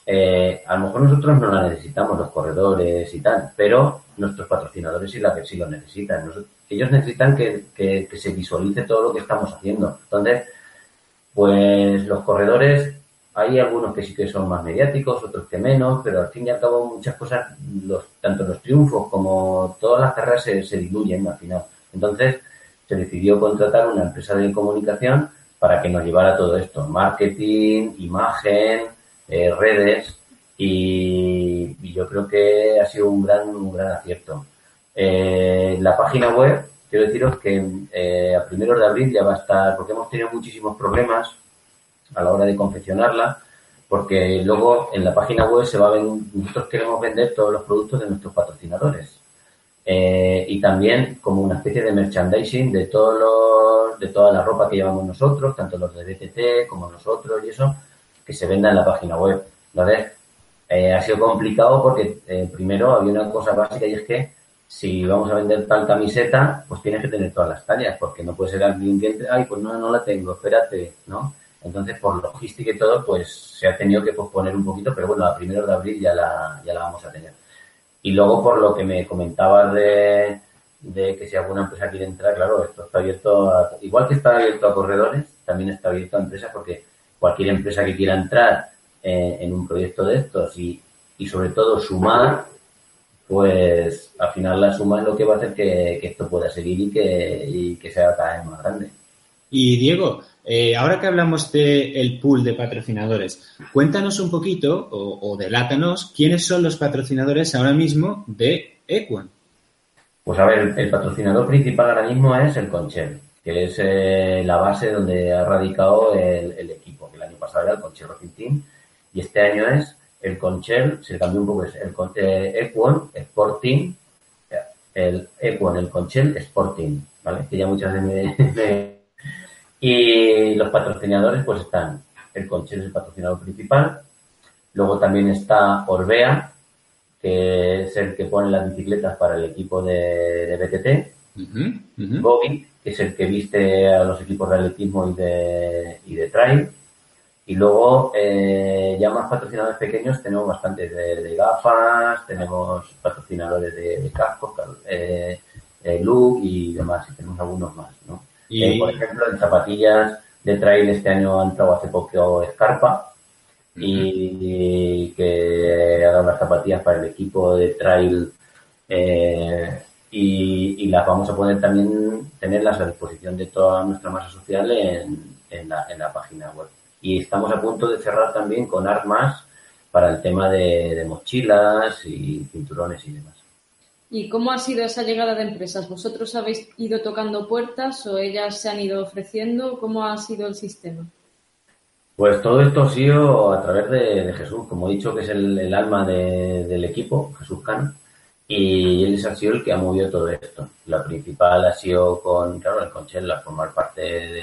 eh, a lo mejor nosotros no la necesitamos, los corredores y tal, pero nuestros patrocinadores sí, la, sí lo necesitan. ellos necesitan que, se visualice todo lo que estamos haciendo. Entonces, pues los corredores, hay algunos que sí que son más mediáticos, otros que menos, pero al fin y al cabo muchas cosas, tanto los triunfos como todas las carreras se, se diluyen al final. Entonces, se decidió contratar una empresa de comunicación para que nos llevara todo esto, marketing, imagen, eh, redes y, yo creo que ha sido un gran, un gran acierto. Eh, la página web, quiero deciros que eh, a primeros de abril ya va a estar, porque hemos tenido muchísimos problemas a la hora de confeccionarla, porque luego en la página web se va a ver, nosotros queremos vender todos los productos de nuestros patrocinadores. y también como una especie de merchandising de todos los, de toda la ropa que llevamos nosotros, tanto los de BTT como nosotros y eso, se venda en la página web. Entonces, eh, ha sido complicado porque eh, primero había una cosa básica y es que si vamos a vender tal camiseta, pues tienes que tener todas las tallas, porque no puede ser alguien que entre, ay, pues no, no la tengo, espérate, ¿no? Entonces, por logística y todo, pues se ha tenido que posponer un poquito, pero bueno, a primeros de abril ya la, ya la vamos a tener. Y luego, por lo que me comentabas de, de que si alguna empresa quiere entrar, claro, esto está abierto, a, igual que está abierto a corredores, también está abierto a empresas porque cualquier empresa que quiera entrar eh, en un proyecto de estos y, y, sobre todo sumar, pues al final la suma es lo que va a hacer que, esto pueda seguir y que, y que sea cada vez más grande. Y Diego, eh, ahora que hablamos del el pool de patrocinadores, cuéntanos un poquito o, o, delátanos quiénes son los patrocinadores ahora mismo de Equan. Pues a ver, el patrocinador principal ahora mismo es el Conchel, que es eh, la base donde ha radicado el, el equipo pasado era el Conchel Racing Team y este año es el Conchel, se cambió un poco, es el eh, Equon Sporting, el Equon, el Conchel Sporting, ¿vale? Que ya muchas veces me, *laughs* Y los patrocinadores pues están el Conchel es el patrocinador principal. Luego también está Orbea, que es el que pone las bicicletas para el equipo de, BTT. Bobby, que es el que viste a los equipos de atletismo y de, y de trail. Y luego, eh, ya más patrocinadores pequeños, tenemos bastantes de, gafas, tenemos patrocinadores de, cascos, eh, eh, look y demás, y tenemos algunos más, ¿no? Y... por ejemplo, en zapatillas de trail este año han entrado hace poco Scarpa, y que ha dado las zapatillas para el equipo de trail y, las vamos a poder también tenerlas a disposición de toda nuestra masa social en, la, en la página web. Y estamos a punto de cerrar también con Armas para el tema de, mochilas y cinturones y demás. ¿Y cómo ha sido esa llegada de empresas? ¿Vosotros habéis ido tocando puertas o ellas se han ido ofreciendo? ¿Cómo ha sido el sistema? Pues todo esto ha sido a través de, Jesús, como he dicho, que es el, alma del equipo, Jesús Can, y él ha sido el que ha movido todo esto. La principal ha sido con, claro, el Conchel, formar parte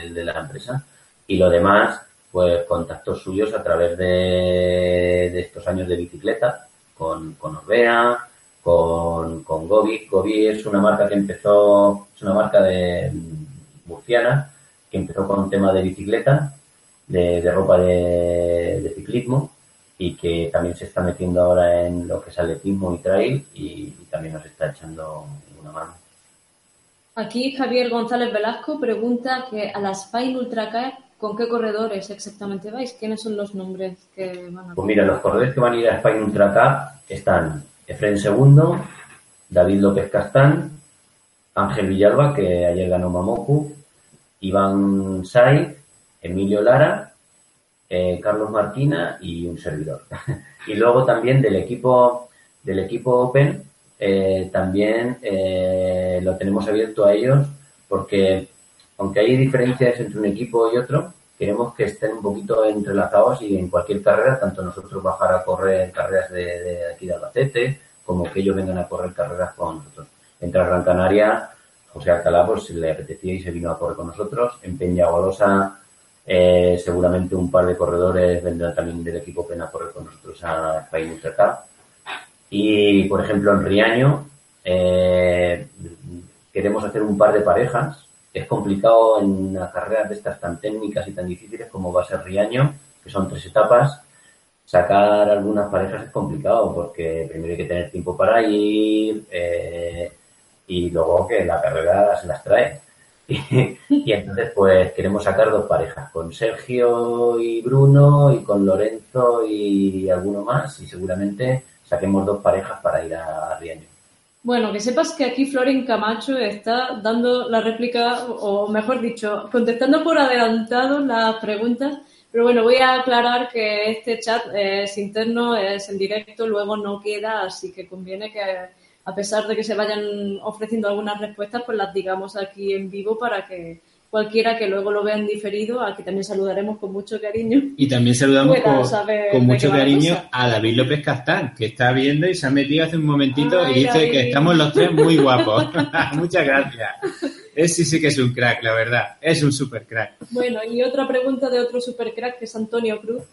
de, la empresa, y lo demás, pues contactos suyos a través de, estos años de bicicleta, con, con Orbea, con, con Gobi. Gobi es una marca que empezó, es una marca de murciana, que empezó con tema de bicicleta, de, ropa de ciclismo, y que también se está metiendo ahora en lo que es atletismo y trail y, también nos está echando una mano. Aquí Javier González Velasco pregunta que a la Spine Ultra ¿con qué corredores exactamente vais? ¿Quiénes son los nombres que van a Pues mira, los corredores que van a ir a Spine Ultra están Efren Segundo, David López Castán, Ángel Villalba, que ayer ganó Mamoku, Iván Saiz, Emilio Lara eh, Carlos Martina y un servidor. *laughs* y luego también del equipo del equipo Open eh, también eh, lo tenemos abierto a ellos porque aunque hay diferencias entre un equipo y otro, queremos que estén un poquito entrelazados y en cualquier carrera, tanto nosotros bajar a correr carreras de, aquí de Albacete, como que ellos vengan a correr carreras con nosotros. Entre Gran Canaria, José Alcalá, pues le apetecía y se vino a correr con nosotros. En Peñagolosa eh, seguramente un par de corredores vendrán también del equipo Pena a correr con nosotros a Ultra Y, por ejemplo, en Riaño eh, queremos hacer un par de parejas. Es complicado en una carreras de estas tan técnicas y tan difíciles como va a ser Riaño, que son tres etapas. Sacar algunas parejas es complicado porque primero hay que tener tiempo para ir eh, y luego que la carrera se las trae. *laughs* Y, entonces, pues queremos sacar dos parejas, con Sergio y Bruno y con Lorenzo y alguno más, y seguramente saquemos dos parejas para ir a, Riaño. Bueno, que sepas que aquí Florin Camacho está dando la réplica, o mejor dicho, contestando por adelantado las preguntas. Pero bueno, voy a aclarar que este chat es interno, es en directo, luego no queda, así que conviene que a pesar de que se vayan ofreciendo algunas respuestas, pues las digamos aquí en vivo para que cualquiera que luego lo vea en diferido, a que también saludaremos con mucho cariño. Y también saludamos con, mucho cariño a David López Castán, que está viendo y se ha metido hace un momentito y dice que estamos los tres muy guapos. *laughs* Muchas gracias. Es, sí, sí que es un crack, la verdad. Es un super crack. Bueno, y otra pregunta de otro super crack que es Antonio Cruz.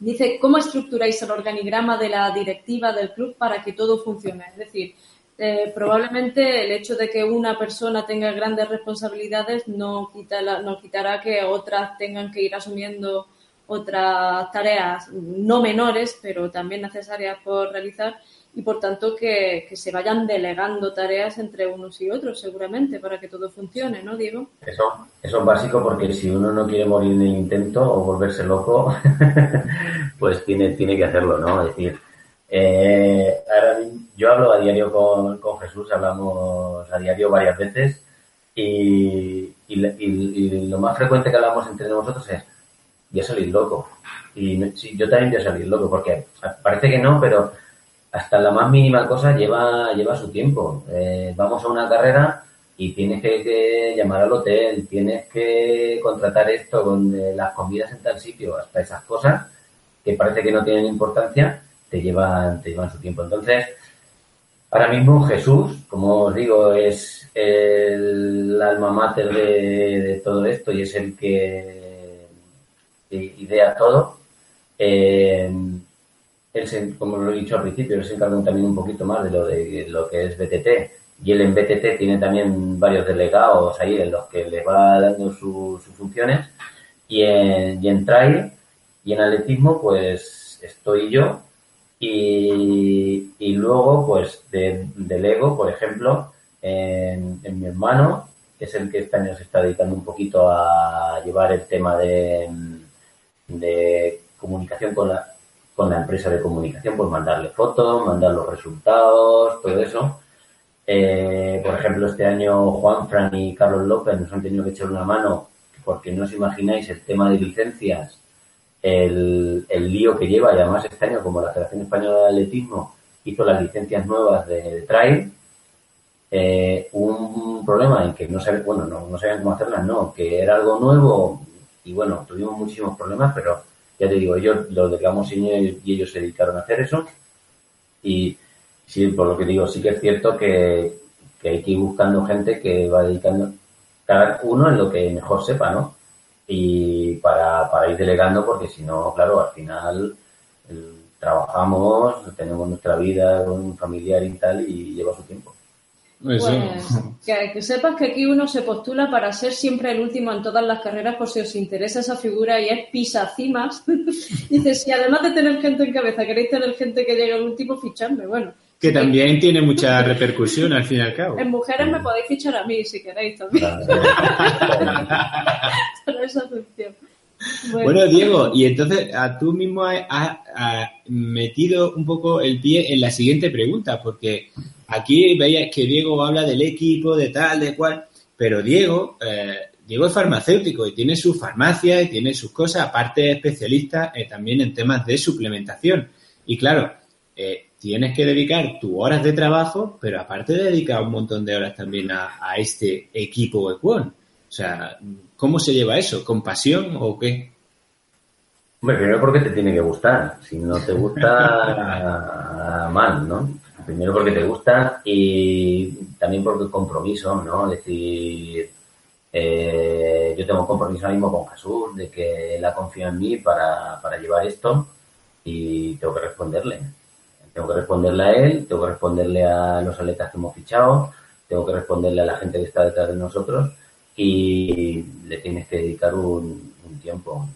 Dice, ¿cómo estructuráis el organigrama de la directiva del club para que todo funcione? Es decir, eh, probablemente el hecho de que una persona tenga grandes responsabilidades no, quita no quitará que otras tengan que ir asumiendo otras tareas no menores, pero también necesarias por realizar y por tanto que, se vayan delegando tareas entre unos y otros seguramente para que todo funcione, ¿no, Diego? Eso, eso es básico porque si uno no quiere morir en el intento o volverse loco, *laughs* pues tiene, tiene que hacerlo, ¿no? Es decir, eh, ahora yo hablo a diario con, con, Jesús, hablamos a diario varias veces y, lo más frecuente que hablamos entre nosotros es, voy a salir loco. Y yo también voy a salir loco porque parece que no, pero hasta la más mínima cosa lleva, lleva su tiempo. Eh, vamos a una carrera y tienes que, llamar al hotel, tienes que contratar esto con eh, las comidas en tal sitio, hasta esas cosas que parece que no tienen importancia, te llevan, te llevan su tiempo. Entonces, ahora mismo Jesús, como os digo, es el alma mater de, todo esto y es el que idea todo. Eh, él como lo he dicho al principio, él se encarga también un poquito más de lo de lo que es BTT. Y él en BTT tiene también varios delegados ahí en los que le va dando sus funciones. Y en, y en trail y en atletismo, pues estoy yo. Y, y luego, pues de, delego, por ejemplo, en, en mi hermano, que es el que este año se está dedicando un poquito a llevar el tema de, de comunicación con la, con la empresa de comunicación, pues mandarle fotos, mandar los resultados, todo eso. Eh, por ejemplo, este año Juan, Fran y Carlos López nos han tenido que echar una mano porque no os imagináis el tema de licencias, el, el lío que lleva, y además este año, como la Federación Española de Atletismo hizo las licencias nuevas de, trail, eh, un problema en que no sabían, bueno, no, no sabían cómo hacerlas, no, que era algo nuevo y bueno, tuvimos muchísimos problemas, pero ya te digo, ellos lo dejamos sin ellos y ellos se dedicaron a hacer eso. Y sí, por lo que digo, sí que es cierto que, hay que ir buscando gente que va dedicando cada uno en lo que mejor sepa, ¿no? Y para, para ir delegando, porque si no, claro, al final trabajamos, tenemos nuestra vida con un familiar y tal, y lleva su tiempo. Pues, que, sepas que aquí uno se postula para ser siempre el último en todas las carreras por si os interesa esa figura y es pisacimas. *laughs* Dice, si además de tener gente en cabeza queréis tener gente que llegue al último, fichadme. Bueno. Que también tiene mucha repercusión al fin y al cabo. En mujeres me podéis fichar a mí si queréis también. *laughs* esa Bueno. Diego, y entonces a tú mismo has metido un poco el pie en la siguiente pregunta, porque Aquí veis que Diego habla del equipo, de tal, de cual, pero Diego, eh, Diego es farmacéutico y tiene su farmacia y tiene sus cosas, aparte es especialista eh, también en temas de suplementación. Y claro, eh, tienes que dedicar tus horas de trabajo, pero aparte dedicar un montón de horas también a, este equipo Equon. O sea, ¿cómo se lleva eso? ¿Con pasión o qué? Hombre, primero porque te tiene que gustar. Si no te gusta, *laughs* mal, ¿no? Primero porque te gusta y también porque compromiso, ¿no? Es decir, eh, yo tengo compromiso ahora mismo con Jesús de que él ha confiado en mí para, para llevar esto y tengo que responderle. Tengo que responderle a él, tengo que responderle a los atletas que hemos fichado, tengo que responderle a la gente que está detrás de nosotros y le tienes que dedicar un, tiempo,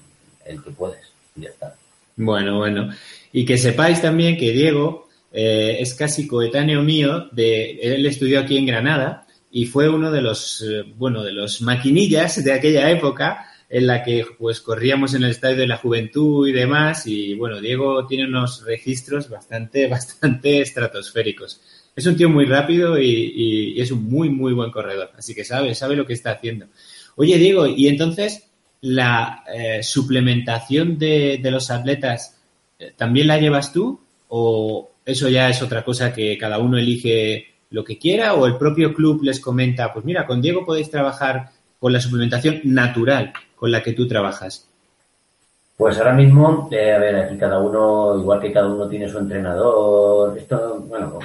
el que puedes, y ya está. Bueno, bueno. Y que sepáis también que Diego eh, es casi coetáneo mío, de, él estudió aquí en Granada y fue uno de los, eh, bueno, de los maquinillas de aquella época en la que pues corríamos en el estadio de la juventud y demás y bueno, Diego tiene unos registros bastante, *laughs* bastante estratosféricos. Es un tío muy rápido y, es un muy, muy buen corredor, así que sabe, sabe lo que está haciendo. Oye, Diego, y entonces la eh, suplementación de, de, los atletas, ¿también la llevas tú? ¿O, eso ya es otra cosa que cada uno elige lo que quiera o el propio club les comenta, pues mira, con Diego podéis trabajar con la suplementación natural con la que tú trabajas. Pues ahora mismo, eh, a ver, aquí cada uno, igual que cada uno tiene su entrenador, esto, bueno,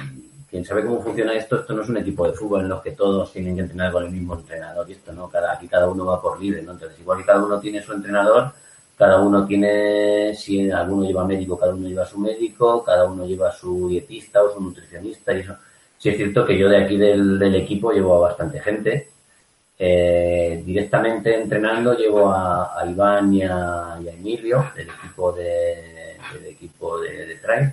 quien sabe cómo funciona esto, esto no es un equipo de fútbol en los que todos tienen que entrenar con el mismo entrenador y esto, ¿no? Cada, aquí cada uno va por libre, ¿no? Entonces, igual que cada uno tiene su entrenador, cada uno tiene, si alguno lleva médico, cada uno lleva su médico, cada uno lleva su dietista o su nutricionista y eso. Sí es cierto que yo de aquí del, equipo llevo a bastante gente. Eh, directamente entrenando llevo a, Iván y a, Emilio del equipo de, del equipo de, de trail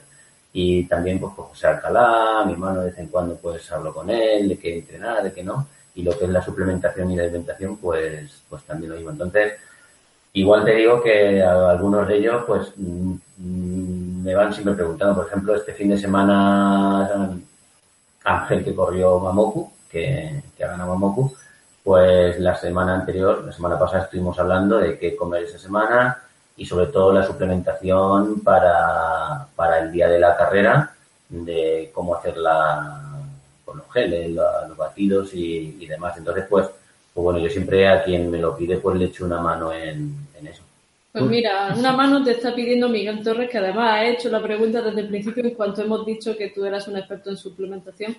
y también pues, pues José Alcalá, mi hermano de vez en cuando pues hablo con él de qué entrenar, de qué no y lo que es la suplementación y la alimentación pues pues también lo llevo. Entonces Igual te digo que algunos de ellos, pues, mm, me van siempre preguntando. Por ejemplo, este fin de semana, Ángel que corrió Mamoku, que, que ha ganado Mamoku, pues la semana anterior, la semana pasada estuvimos hablando de qué comer esa semana y sobre todo la suplementación para, para el día de la carrera, de cómo hacerla con los geles, los, batidos y, y demás. Entonces, pues, pues bueno, yo siempre a quien me lo pide, pues le echo una mano en, eso. Pues mira, una mano te está pidiendo Miguel Torres, que además ha hecho la pregunta desde el principio en cuanto hemos dicho que tú eras un experto en suplementación.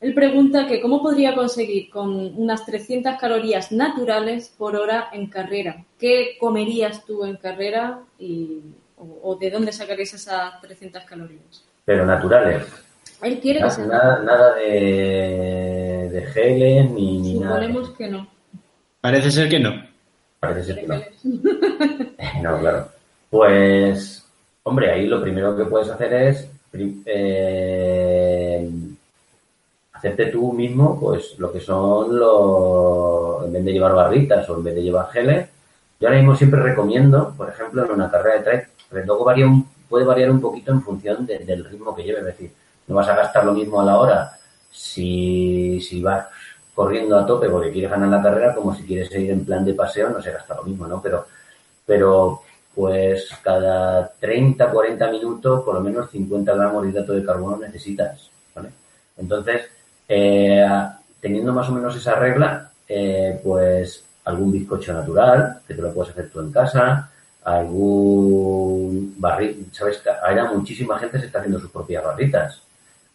Él pregunta que cómo podría conseguir con unas 300 calorías naturales por hora en carrera. ¿Qué comerías tú en carrera y, o, o de dónde sacarías esas 300 calorías? Pero naturales. Él quiere que Nada, sea. nada, nada de, de geles ni, ni nada. Suponemos que no. Parece ser que no. Parece ser que no. *laughs* No, claro. Pues, hombre, ahí lo primero que puedes hacer es eh, hacerte tú mismo, pues, lo que son los, en vez de llevar barritas o en vez de llevar geles, yo ahora mismo siempre recomiendo, por ejemplo, en una carrera de trek, pero luego varía un- puede variar un poquito en función de- del ritmo que lleves, es decir, no vas a gastar lo mismo a la hora si, si vas corriendo a tope porque quieres ganar la carrera como si quieres ir en plan de paseo, no se gasta lo mismo, ¿no? Pero, pero pues cada 30, 40 minutos, por lo menos 50 gramos de hidrato de carbono necesitas, ¿vale? Entonces, eh, teniendo más o menos esa regla, eh, pues algún bizcocho natural, que te lo puedes hacer tú en casa, algún barril, sabes ahora muchísima gente se está haciendo sus propias barritas,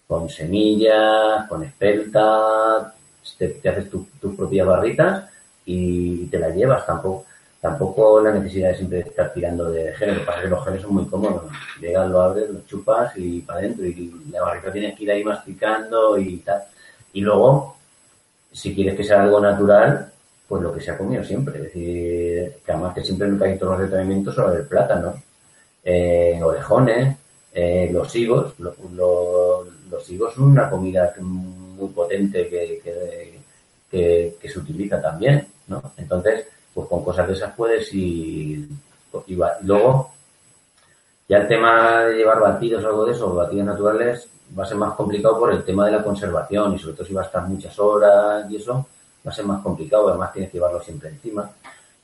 con semillas, con espelta, te, haces tu- tus propias barritas y te las llevas, tampoco, tampoco la necesidad de siempre estar tirando de geles, lo que los geles son muy cómodos, llegas, lo abres, lo chupas y para adentro y la barrita tienes que ir ahí masticando y tal. Y luego, si quieres que sea algo natural, pues lo que se ha comido siempre. Es decir, que además que siempre en casi todos los entrenamientos sobre el plátano, eh, orejones, eh, los higos. Lo- lo- los higos son una comida muy potente que, que, que- se utiliza también, ¿no? Entonces, pues con cosas de esas puedes y y luego, ya el tema de llevar batidos o algo de eso, batidos naturales, va a ser más complicado por el tema de la conservación y sobre todo si va a estar muchas horas y eso, va a ser más complicado, además tienes que llevarlo siempre encima.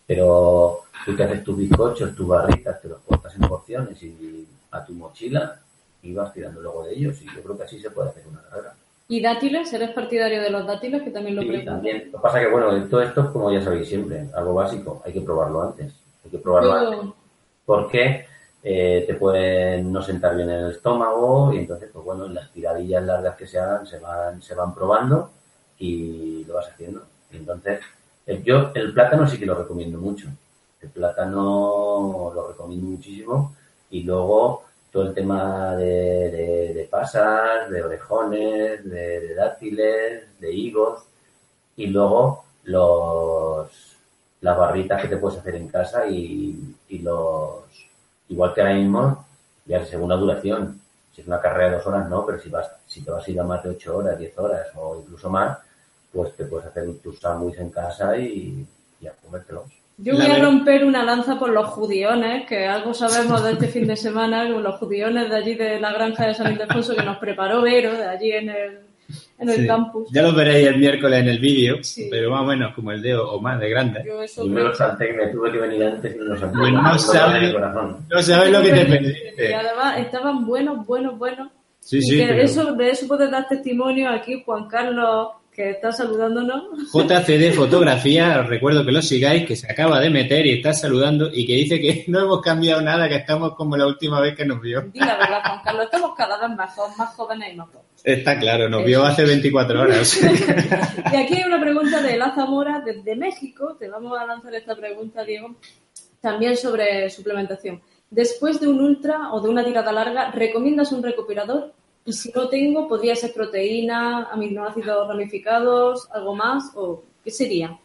Pero tú te haces tus bizcochos, tus barritas, te los cortas en porciones y a tu mochila y vas tirando luego de ellos y yo creo que así se puede hacer una carrera. ¿Y dátiles? ¿Eres partidario de los dátiles? Que también lo Sí, también. Lo que pasa que, bueno, todo esto es como ya sabéis siempre, algo básico, hay que probarlo antes. Hay que probarlo antes Yo- porque eh, te pueden no sentar bien en el estómago y entonces, pues bueno, las tiradillas largas que se hagan se van, se van probando y lo vas haciendo. Entonces, eh, yo el plátano sí que lo recomiendo mucho. El plátano lo recomiendo muchísimo y luego todo el tema de, de- de pasas, de orejones, de, de dátiles, de higos y luego los las barritas que te puedes hacer en casa y, y los igual que ahora mismo ya según la duración si es una carrera de dos horas no pero si vas si te vas a ir a más de ocho horas diez horas o incluso más pues te puedes hacer tus sándwiches en casa y, y a comértelos. Yo voy a romper una lanza por los judiones, que algo sabemos de este fin de semana, con los judiones de allí de la granja de San Ildefonso que nos preparó Vero, de allí en el, en el Sí. campus. Ya lo veréis el miércoles en el vídeo, Sí. pero más o menos como el de o más de grande. Yo eso y me lo salté me tuve que venir antes y me lo salté Pues no sabes. corazón. No sabes lo que te Y perdiste. además estaban buenos, buenos, buenos. Sí, Y sí, que pero eso, de eso puede dar testimonio aquí Juan Carlos, que está saludándonos. JCD Fotografía, os recuerdo que lo sigáis, que se acaba de meter y está saludando y que dice que no hemos cambiado nada, que estamos como la última vez que nos vio. Di la verdad, Juan Carlos, estamos cada vez mejor, más jóvenes y más pobres. Está claro, nos vio hace 24 horas. *laughs* Y aquí hay una pregunta de La Zamora desde México. Te vamos a lanzar esta pregunta, Diego, también sobre suplementación. Después de un ultra o de una tirada larga, ¿recomiendas un recuperador? Y si no tengo, ¿podría ser proteína, aminoácidos ramificados, algo más? ¿O qué sería?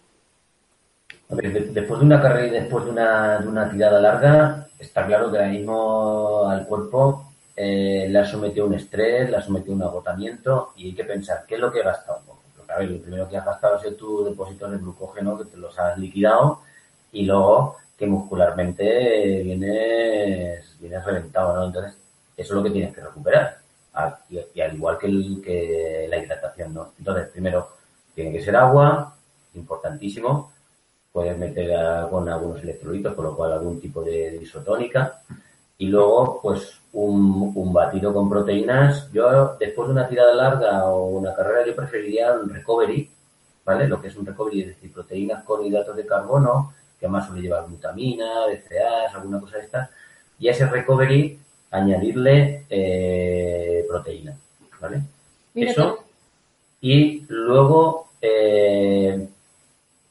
A ver, de- después de una carrera y después de una, de una tirada larga, está claro que ahora mismo al cuerpo eh, le ha sometido un estrés, le ha sometido un agotamiento y hay que pensar qué es lo que he gastado. Porque, a ver, lo primero que has gastado ha sido tu depósitos de glucógeno que te los has liquidado y luego que muscularmente vienes, vienes reventado, ¿no? Entonces, eso es lo que tienes que recuperar. Y, al igual que, la hidratación, ¿no? Entonces, primero, tiene que ser agua, importantísimo, puedes meter a- con algunos electrolitos, con lo cual algún tipo de isotónica. Y luego, pues, un, un batido con proteínas. Yo, después de una tirada larga o una carrera, yo preferiría un recovery, ¿vale? Lo que es un recovery, es decir, proteínas con hidratos de carbono, que además suele llevar glutamina, BCAAs, alguna cosa de estas. Y a ese recovery, añadirle eh, proteína, ¿vale? Mira, Eso. Y luego, eh,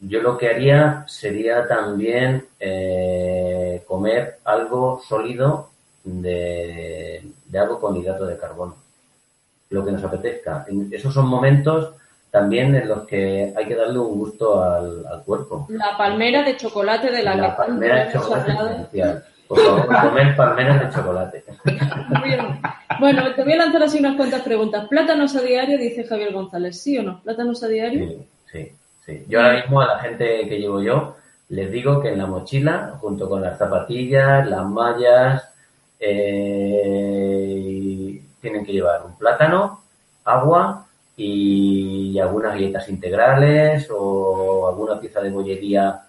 yo lo que haría sería también eh, comer algo sólido de, de algo con hidrato de carbono. Lo que nos apetezca. Esos son momentos también en los que hay que darle un gusto al, al cuerpo. La palmera de chocolate de la, La palmera de chocolate esencial. Por favor, *laughs* comer palmeras de chocolate. *laughs* Bien. Bueno, te voy a lanzar así unas cuantas preguntas. ¿Plátanos a diario? Dice Javier González. ¿Sí o no? ¿Plátanos a diario? Sí, sí, sí. Yo ahora mismo a la gente que llevo yo les digo que en la mochila, junto con las zapatillas, las mallas, eh, tienen que llevar un plátano, agua y algunas galletas integrales o alguna pieza de bollería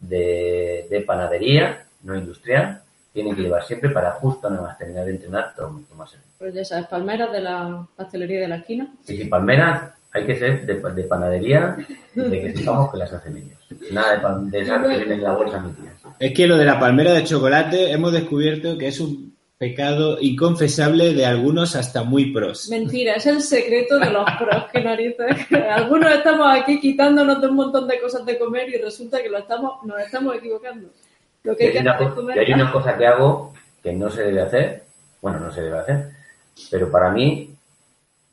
de, de panadería, no industrial. Tienen que llevar siempre para justo nada más terminar de entrenar tom- tomarse. Pues ya sabes, palmeras de la pastelería de la esquina. Y si palmeras, hay que ser de, de panadería, de que sepamos que las hacen ellos. Nada de, pan, de esas que vienen en la bolsa metidas. Es que lo de la palmera de chocolate hemos descubierto que es un pecado inconfesable de algunos hasta muy pros. Mentira, es el secreto de los pros, que narices. Algunos estamos aquí quitándonos de un montón de cosas de comer y resulta que lo estamos, nos estamos equivocando. Lo que hay una, hacer es co- comer. y hay una cosa que hago que no se debe hacer, bueno, no se debe hacer, pero para mí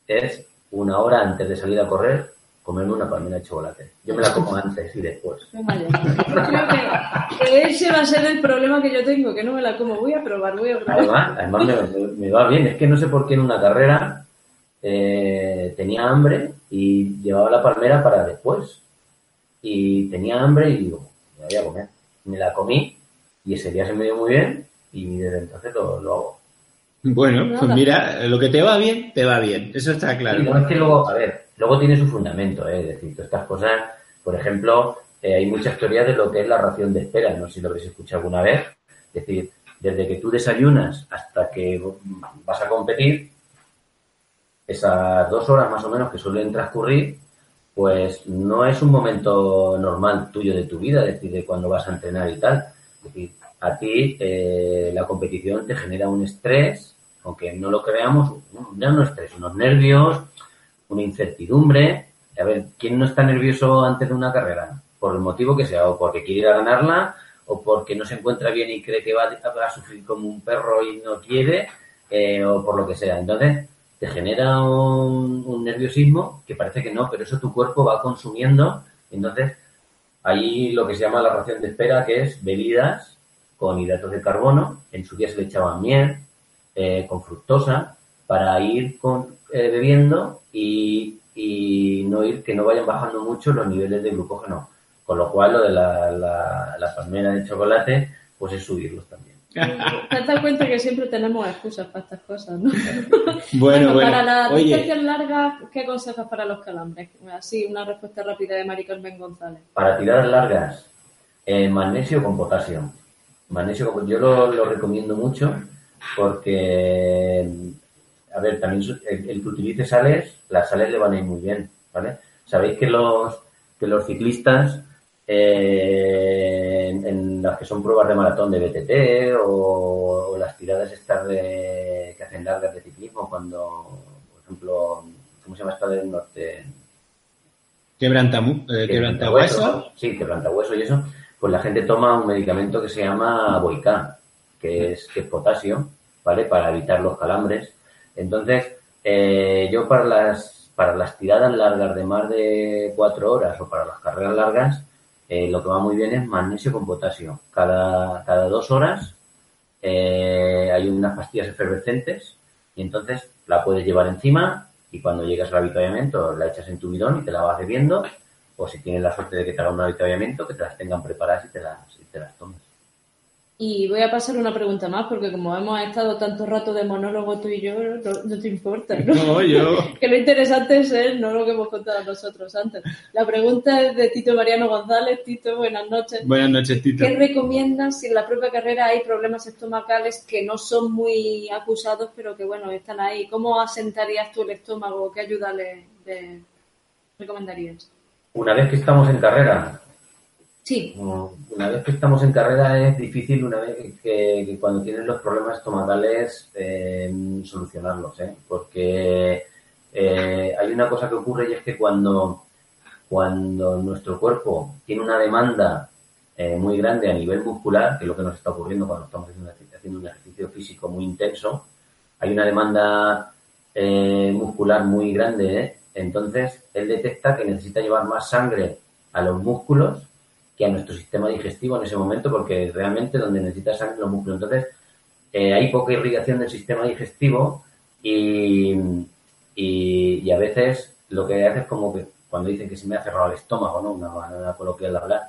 es una hora antes de salir a correr comerme una palmera de chocolate. Yo me la como antes y después. Yo creo que, ese va a ser el problema que yo tengo, que no me la como. Voy a probar, voy a probar. Además, además me, va bien. Es que no sé por qué en una carrera eh, tenía hambre y llevaba la palmera para después. Y tenía hambre y digo, me voy a comer. Me la comí y ese día se me dio muy bien y desde entonces lo, lo hago. Bueno, pues mira, lo que te va bien, te va bien. Eso está claro. Y no es que luego, a ver, luego tiene su fundamento, ¿eh? es decir, todas estas cosas, por ejemplo, eh, hay muchas teorías de lo que es la ración de espera, no sé si lo habréis escuchado alguna vez, es decir, desde que tú desayunas hasta que vas a competir, esas dos horas más o menos que suelen transcurrir, pues no es un momento normal tuyo de tu vida, es decir, de cuando vas a entrenar y tal. Es decir, a ti eh, la competición te genera un estrés, aunque no lo creamos, un- no estrés, unos nervios, una incertidumbre. A ver, ¿quién no está nervioso antes de una carrera? Por el motivo que sea, o porque quiere ir a ganarla, o porque no se encuentra bien y cree que va a, sufrir como un perro y no quiere, eh, o por lo que sea. Entonces, te genera un, nerviosismo que parece que no, pero eso tu cuerpo va consumiendo. Entonces, hay lo que se llama la ración de espera, que es bebidas con hidratos de carbono. En su día se le echaba miel, eh, con fructosa, para ir con, eh, bebiendo y, y no ir, que no vayan bajando mucho los niveles de glucógeno. Con lo cual, lo de la, la, la palmera de chocolate, pues es subirlos también. ¿Te has dado cuenta que siempre tenemos excusas para estas cosas, no? *laughs* Bueno, bueno. para las distancias largas, ¿qué aconsejas para los calambres? Así, una respuesta rápida de Mari Carmen González. Para tiradas largas, eh, magnesio con potasio. Magnesio yo lo, lo recomiendo mucho porque, a ver, también el, el que utilice sales, las sales le van a ir muy bien, ¿vale? Sabéis que los, que los ciclistas, eh, en, en las que son pruebas de maratón de BTT o, o las tiradas estas de, que hacen largas de ciclismo, cuando, por ejemplo, ¿cómo se llama esta del norte? quebrantamu- eh, quebrantahueso. Sí, quebrantahueso y eso. Pues la gente toma un medicamento que se llama Boicá, que es, que es potasio, ¿vale? Para evitar los calambres. Entonces, eh, yo para las, para las tiradas largas de más de cuatro horas o para las carreras largas, eh, lo que va muy bien es magnesio con potasio. Cada, cada dos horas eh, hay unas pastillas efervescentes y entonces la puedes llevar encima y cuando llegas al avituallamiento la echas en tu bidón y te la vas bebiendo o si tienes la suerte de que te hagan un avituallamiento que te las tengan preparadas y te las, y te las tomes. Y voy a pasar una pregunta más, porque como hemos estado tanto rato de monólogo tú y yo, no, no te importa, ¿no? No, yo. *laughs* Que lo interesante es él, no lo que hemos contado nosotros antes. La pregunta es de Tito Mariano González. Tito, buenas noches. Buenas noches, Tito. ¿Qué recomiendas si en la propia carrera hay problemas estomacales que no son muy acusados, pero que bueno, están ahí? ¿Cómo asentarías tú el estómago? ¿Qué ayuda le, le recomendarías? Una vez que estamos en carrera, Sí, una vez que estamos en carrera es difícil una vez que, cuando tienes los problemas estomacales eh, solucionarlos, ¿eh? porque eh, hay una cosa que ocurre y es que cuando, cuando nuestro cuerpo tiene una demanda eh, muy grande a nivel muscular, que es lo que nos está ocurriendo cuando estamos haciendo, haciendo un ejercicio físico muy intenso, hay una demanda eh, muscular muy grande, entonces él detecta que necesita llevar más sangre a los músculos que a nuestro sistema digestivo en ese momento, porque realmente donde necesita sangre los músculos. Entonces, hay poca irrigación del sistema digestivo y, y, a veces lo que hace es como que cuando dicen que se me ha cerrado el estómago, ¿no? Una manera coloquial de hablar,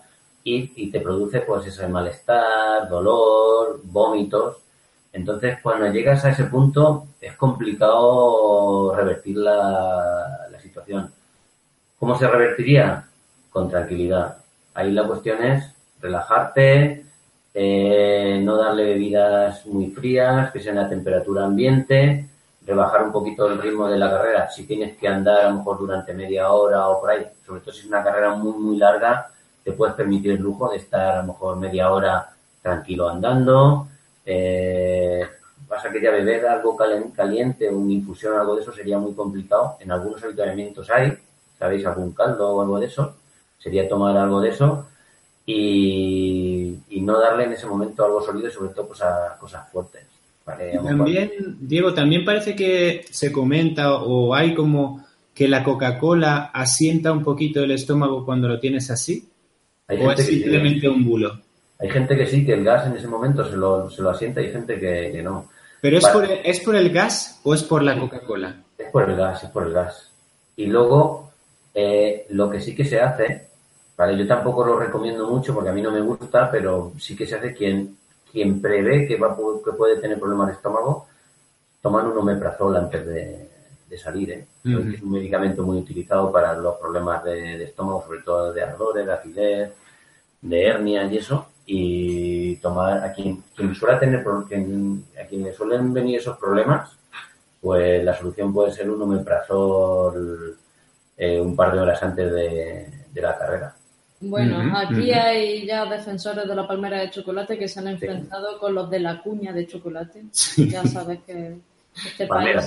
y, y te produce pues ese malestar, dolor, vómitos. Entonces, cuando llegas a ese punto, es complicado revertir la, la situación. ¿Cómo se revertiría? Con tranquilidad. Ahí la cuestión es relajarte, eh, no darle bebidas muy frías, que sean a temperatura ambiente, rebajar un poquito el ritmo de la carrera. Si tienes que andar a lo mejor durante media hora o por ahí, sobre todo si es una carrera muy, muy larga, te puedes permitir el lujo de estar a lo mejor media hora tranquilo andando. Eh, pasa que ya beber algo caliente, una infusión algo de eso sería muy complicado. En algunos avituallamientos hay, ¿sabéis? Algún caldo o algo de eso. Sería tomar algo de eso y, y no darle en ese momento algo sólido y sobre todo pues, a cosas fuertes también, Diego, también parece que se comenta o hay como que la Coca-Cola asienta un poquito el estómago cuando lo tienes así. ¿O es simplemente un bulo? Hay gente que sí, que el gas en ese momento se lo, se lo asienta y hay gente que, no. ¿Pero es, por el, es por el gas o es por la Coca-Cola? Es por el gas, es por el gas. Y luego, eh, lo que sí que se hace, vale, yo tampoco lo recomiendo mucho porque a mí no me gusta, pero sí que se hace quien quien prevé que, va, que puede tener problemas de estómago, toman un omeprazol antes de, salir. ¿eh? Es un medicamento muy utilizado para los problemas de, estómago, sobre todo de ardores, de acidez, de hernia y eso. Y tomar a quien, suele tener, a quien le suelen venir esos problemas, pues la solución puede ser un omeprazol eh, un par de horas antes de la carrera. Bueno, aquí hay ya defensores de la palmera de chocolate que se han enfrentado con los de la cuña de chocolate. Ya sabes que este palmera,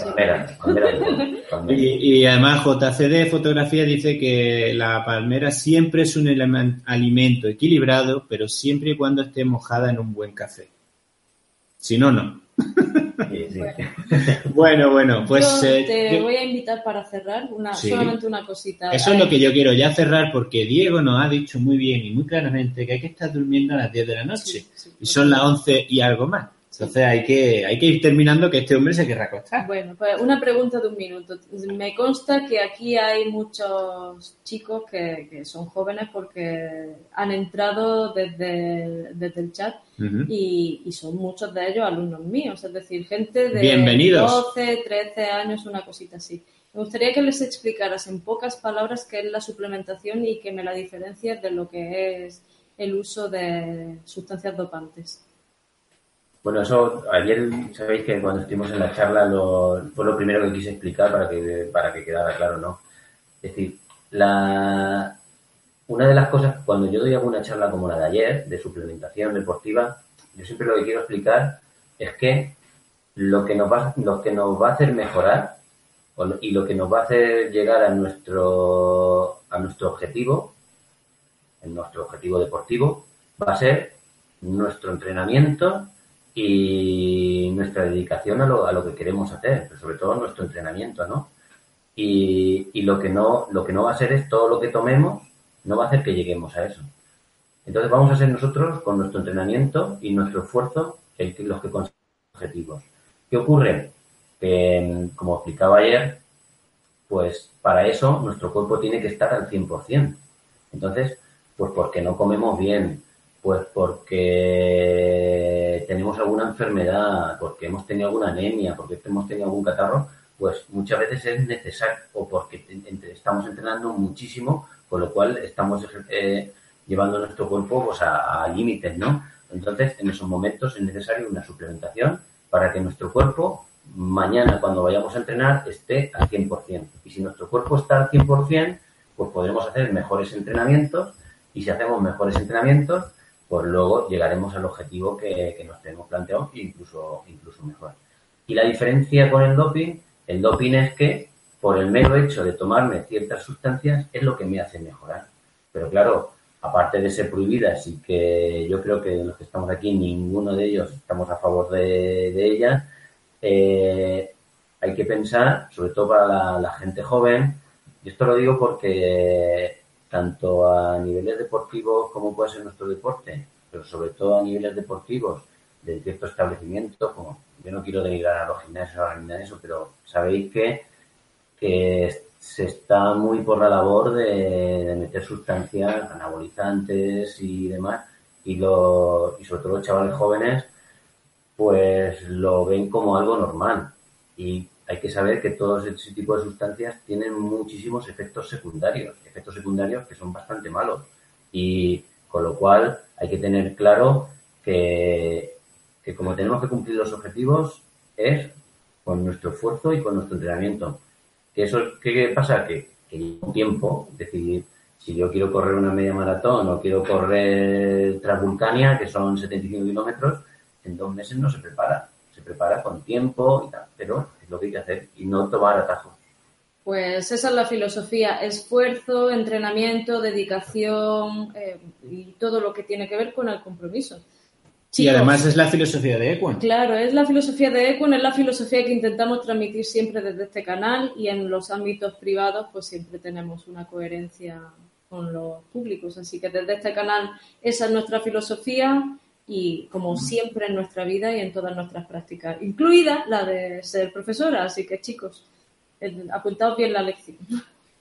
Y, además JCD Fotografía dice que la palmera siempre es un alimento equilibrado, pero siempre y cuando esté mojada en un buen café. Si no, no. *laughs* *laughs* Bueno. bueno, pues... Eh, te voy a invitar para cerrar una, solamente una cosita. Eso es lo que yo quiero ya cerrar porque Diego nos ha dicho muy bien y muy claramente que hay que estar durmiendo a las 10 de la noche y son las 11 y algo más. Entonces hay que, hay que ir terminando que este hombre se querrá acostar. Bueno, pues una pregunta de un minuto. Me consta que aquí hay muchos chicos que, son jóvenes porque han entrado desde, desde el chat y, son muchos de ellos alumnos míos, es decir, gente de 12, 13 años, una cosita así. Me gustaría que les explicaras en pocas palabras qué es la suplementación y que me la diferencias de lo que es el uso de sustancias dopantes. Bueno, eso ayer sabéis que cuando estuvimos en la charla lo, fue lo primero que quise explicar para que, para que quedara claro, ¿no? Es decir, la, una de las cosas, cuando yo doy alguna charla como la de ayer, de suplementación deportiva, yo siempre lo que quiero explicar es que lo que nos va, lo que nos va a hacer mejorar y lo que nos va a hacer llegar a nuestro, a nuestro objetivo, en nuestro objetivo deportivo, va a ser nuestro entrenamiento y nuestra dedicación a lo, a lo que queremos hacer, pero sobre todo nuestro entrenamiento, ¿no? Y, y, lo que no, lo que no va a ser es todo lo que tomemos, no va a hacer que lleguemos a eso. Entonces vamos a ser nosotros con nuestro entrenamiento y nuestro esfuerzo los que conseguimos objetivos. ¿Qué ocurre? Que, como explicaba ayer, pues para eso nuestro cuerpo tiene que estar al 100%. Entonces, pues porque no comemos bien, pues porque tenemos alguna enfermedad, porque hemos tenido alguna anemia, porque hemos tenido algún catarro, pues muchas veces es necesario, o porque estamos entrenando muchísimo, con lo cual estamos eh, llevando nuestro cuerpo pues, a, límites, ¿no? Entonces, en esos momentos es necesario una suplementación para que nuestro cuerpo mañana cuando vayamos a entrenar esté al 100%. Y si nuestro cuerpo está al 100%, pues podremos hacer mejores entrenamientos y si hacemos mejores entrenamientos, pues luego llegaremos al objetivo que, nos tenemos planteado, incluso, incluso mejor. Y la diferencia con el doping, el doping es que por el mero hecho de tomarme ciertas sustancias es lo que me hace mejorar. Pero claro, aparte de ser prohibidas y que yo creo que los que estamos aquí, ninguno de ellos estamos a favor de, ellas, eh, hay que pensar, sobre todo para la, gente joven, y esto lo digo porque tanto a niveles deportivos como puede ser nuestro deporte, pero sobre todo a niveles deportivos de ciertos establecimientos, como yo no quiero denigrar a los gimnasios ni nada de eso, pero sabéis que, que se está muy por la labor de, meter sustancias anabolizantes y demás, y, lo, y sobre todo los chavales jóvenes, pues lo ven como algo normal. Y hay que saber que todos ese tipo de sustancias tienen muchísimos efectos secundarios, efectos secundarios que son bastante malos. Y con lo cual hay que tener claro que, que como tenemos que cumplir los objetivos es con nuestro esfuerzo y con nuestro entrenamiento. ¿Qué, eso, qué pasa? Que, que tiempo decidir si yo quiero correr una media maratón o quiero correr Transvulcania, que son 75 kilómetros, en dos meses no se prepara. Se prepara con tiempo y tal, pero es lo que hay que hacer y no tomar atajos. Pues esa es la filosofía, esfuerzo, entrenamiento, dedicación eh, y todo lo que tiene que ver con el compromiso y además es la filosofía de Equan. Claro, es la filosofía de Equan, es la filosofía que intentamos transmitir siempre desde este canal y en los ámbitos privados pues siempre tenemos una coherencia con los públicos. Así que desde este canal esa es nuestra filosofía y como siempre en nuestra vida y en todas nuestras prácticas, incluida la de ser profesora. Así que chicos, apuntaos bien la lección.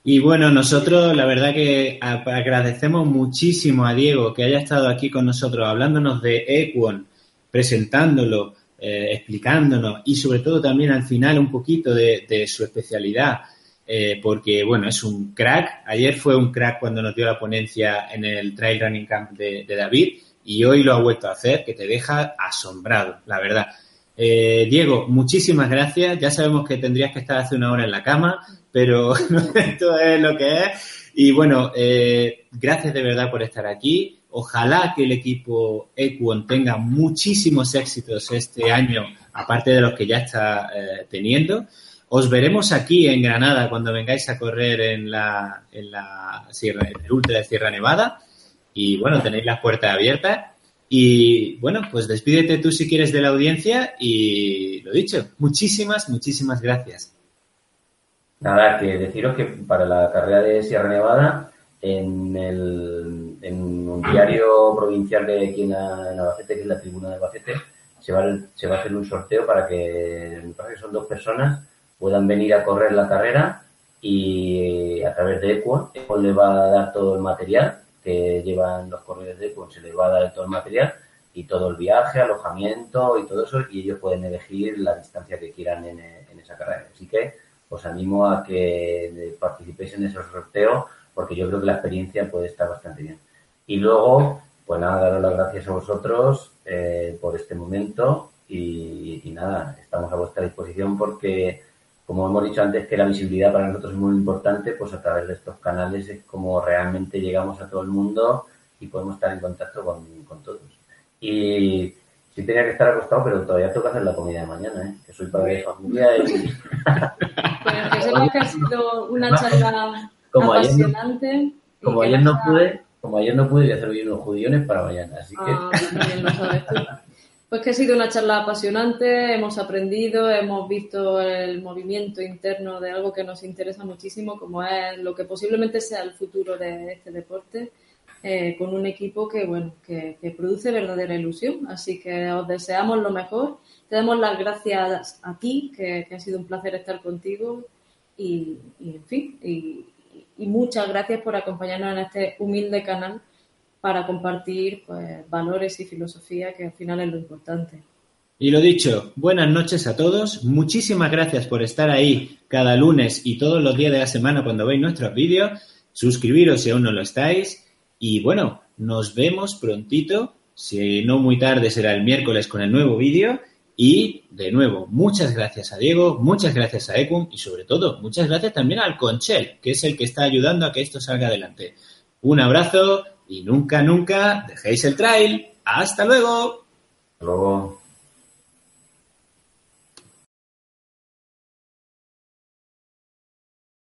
Y bueno, nosotros la verdad que agradecemos muchísimo a Diego que haya estado aquí con nosotros hablándonos de Equon, presentándolo, eh, explicándonos y sobre todo también al final un poquito de, su especialidad, eh, porque bueno, es un crack. Ayer fue un crack cuando nos dio la ponencia en el Trail Running Camp de, David y hoy lo ha vuelto a hacer, que te deja asombrado, la verdad. Eh, Diego, muchísimas gracias. Ya sabemos que tendrías que estar hace una hora en la cama, pero *laughs* esto es lo que es. Y bueno, eh, gracias de verdad por estar aquí. Ojalá que el equipo Equon tenga muchísimos éxitos este año, aparte de los que ya está eh, teniendo. Os veremos aquí en Granada cuando vengáis a correr en la, en la en el Ultra de Sierra Nevada. Y bueno, tenéis las puertas abiertas. Y bueno, pues despídete tú si quieres de la audiencia y lo dicho, muchísimas, muchísimas gracias. Nada, que deciros que para la carrera de Sierra Nevada, en, el, en un diario provincial de aquí en, Albacete, que es la Tribuna de Albacete, se va, se va a hacer un sorteo para que, que son dos personas, puedan venir a correr la carrera y a través de Equon, Equon le va a dar todo el material que llevan los corredores de Equon, se les va a dar todo el material y todo el viaje, alojamiento y todo eso, y ellos pueden elegir la distancia que quieran en, en esa carrera. Así que os animo a que participéis en esos sorteos porque yo creo que la experiencia puede estar bastante bien. Y luego, pues nada, daros las gracias a vosotros eh, por este momento y, nada, estamos a vuestra disposición porque, como hemos dicho antes, que la visibilidad para nosotros es muy importante, pues a través de estos canales es como realmente llegamos a todo el mundo y podemos estar en contacto con, con todos. Y sí tenía que estar acostado, pero todavía tengo que hacer la comida de mañana, ¿eh? que soy padre de familia y... *laughs* Bueno, que sepa que ha sido una charla como apasionante. Ayer no, como ayer no pude, como ayer no pude, voy a hacer hoy unos judiones para mañana, así que... Ah, lo sabes tú. *laughs* Pues que ha sido una charla apasionante, hemos aprendido, hemos visto el movimiento interno de algo que nos interesa muchísimo, como es lo que posiblemente sea el futuro de este deporte, eh, con un equipo que, bueno, que, produce verdadera ilusión. Así que os deseamos lo mejor. Te damos las gracias a ti, que, ha sido un placer estar contigo. Y, en fin, y, muchas gracias por acompañarnos en este humilde canal para compartir pues, valores y filosofía, que al final es lo importante. Y lo dicho, buenas noches a todos. Muchísimas gracias por estar ahí cada lunes y todos los días de la semana cuando veis nuestros vídeos. Suscribiros si aún no lo estáis. Y bueno, nos vemos prontito. Si no muy tarde será el miércoles con el nuevo vídeo. Y de nuevo, muchas gracias a Diego, muchas gracias a Ecum y sobre todo, muchas gracias también al Conchel, que es el que está ayudando a que esto salga adelante. Un abrazo y nunca, nunca dejéis el trail. ¡Hasta luego! Hasta luego.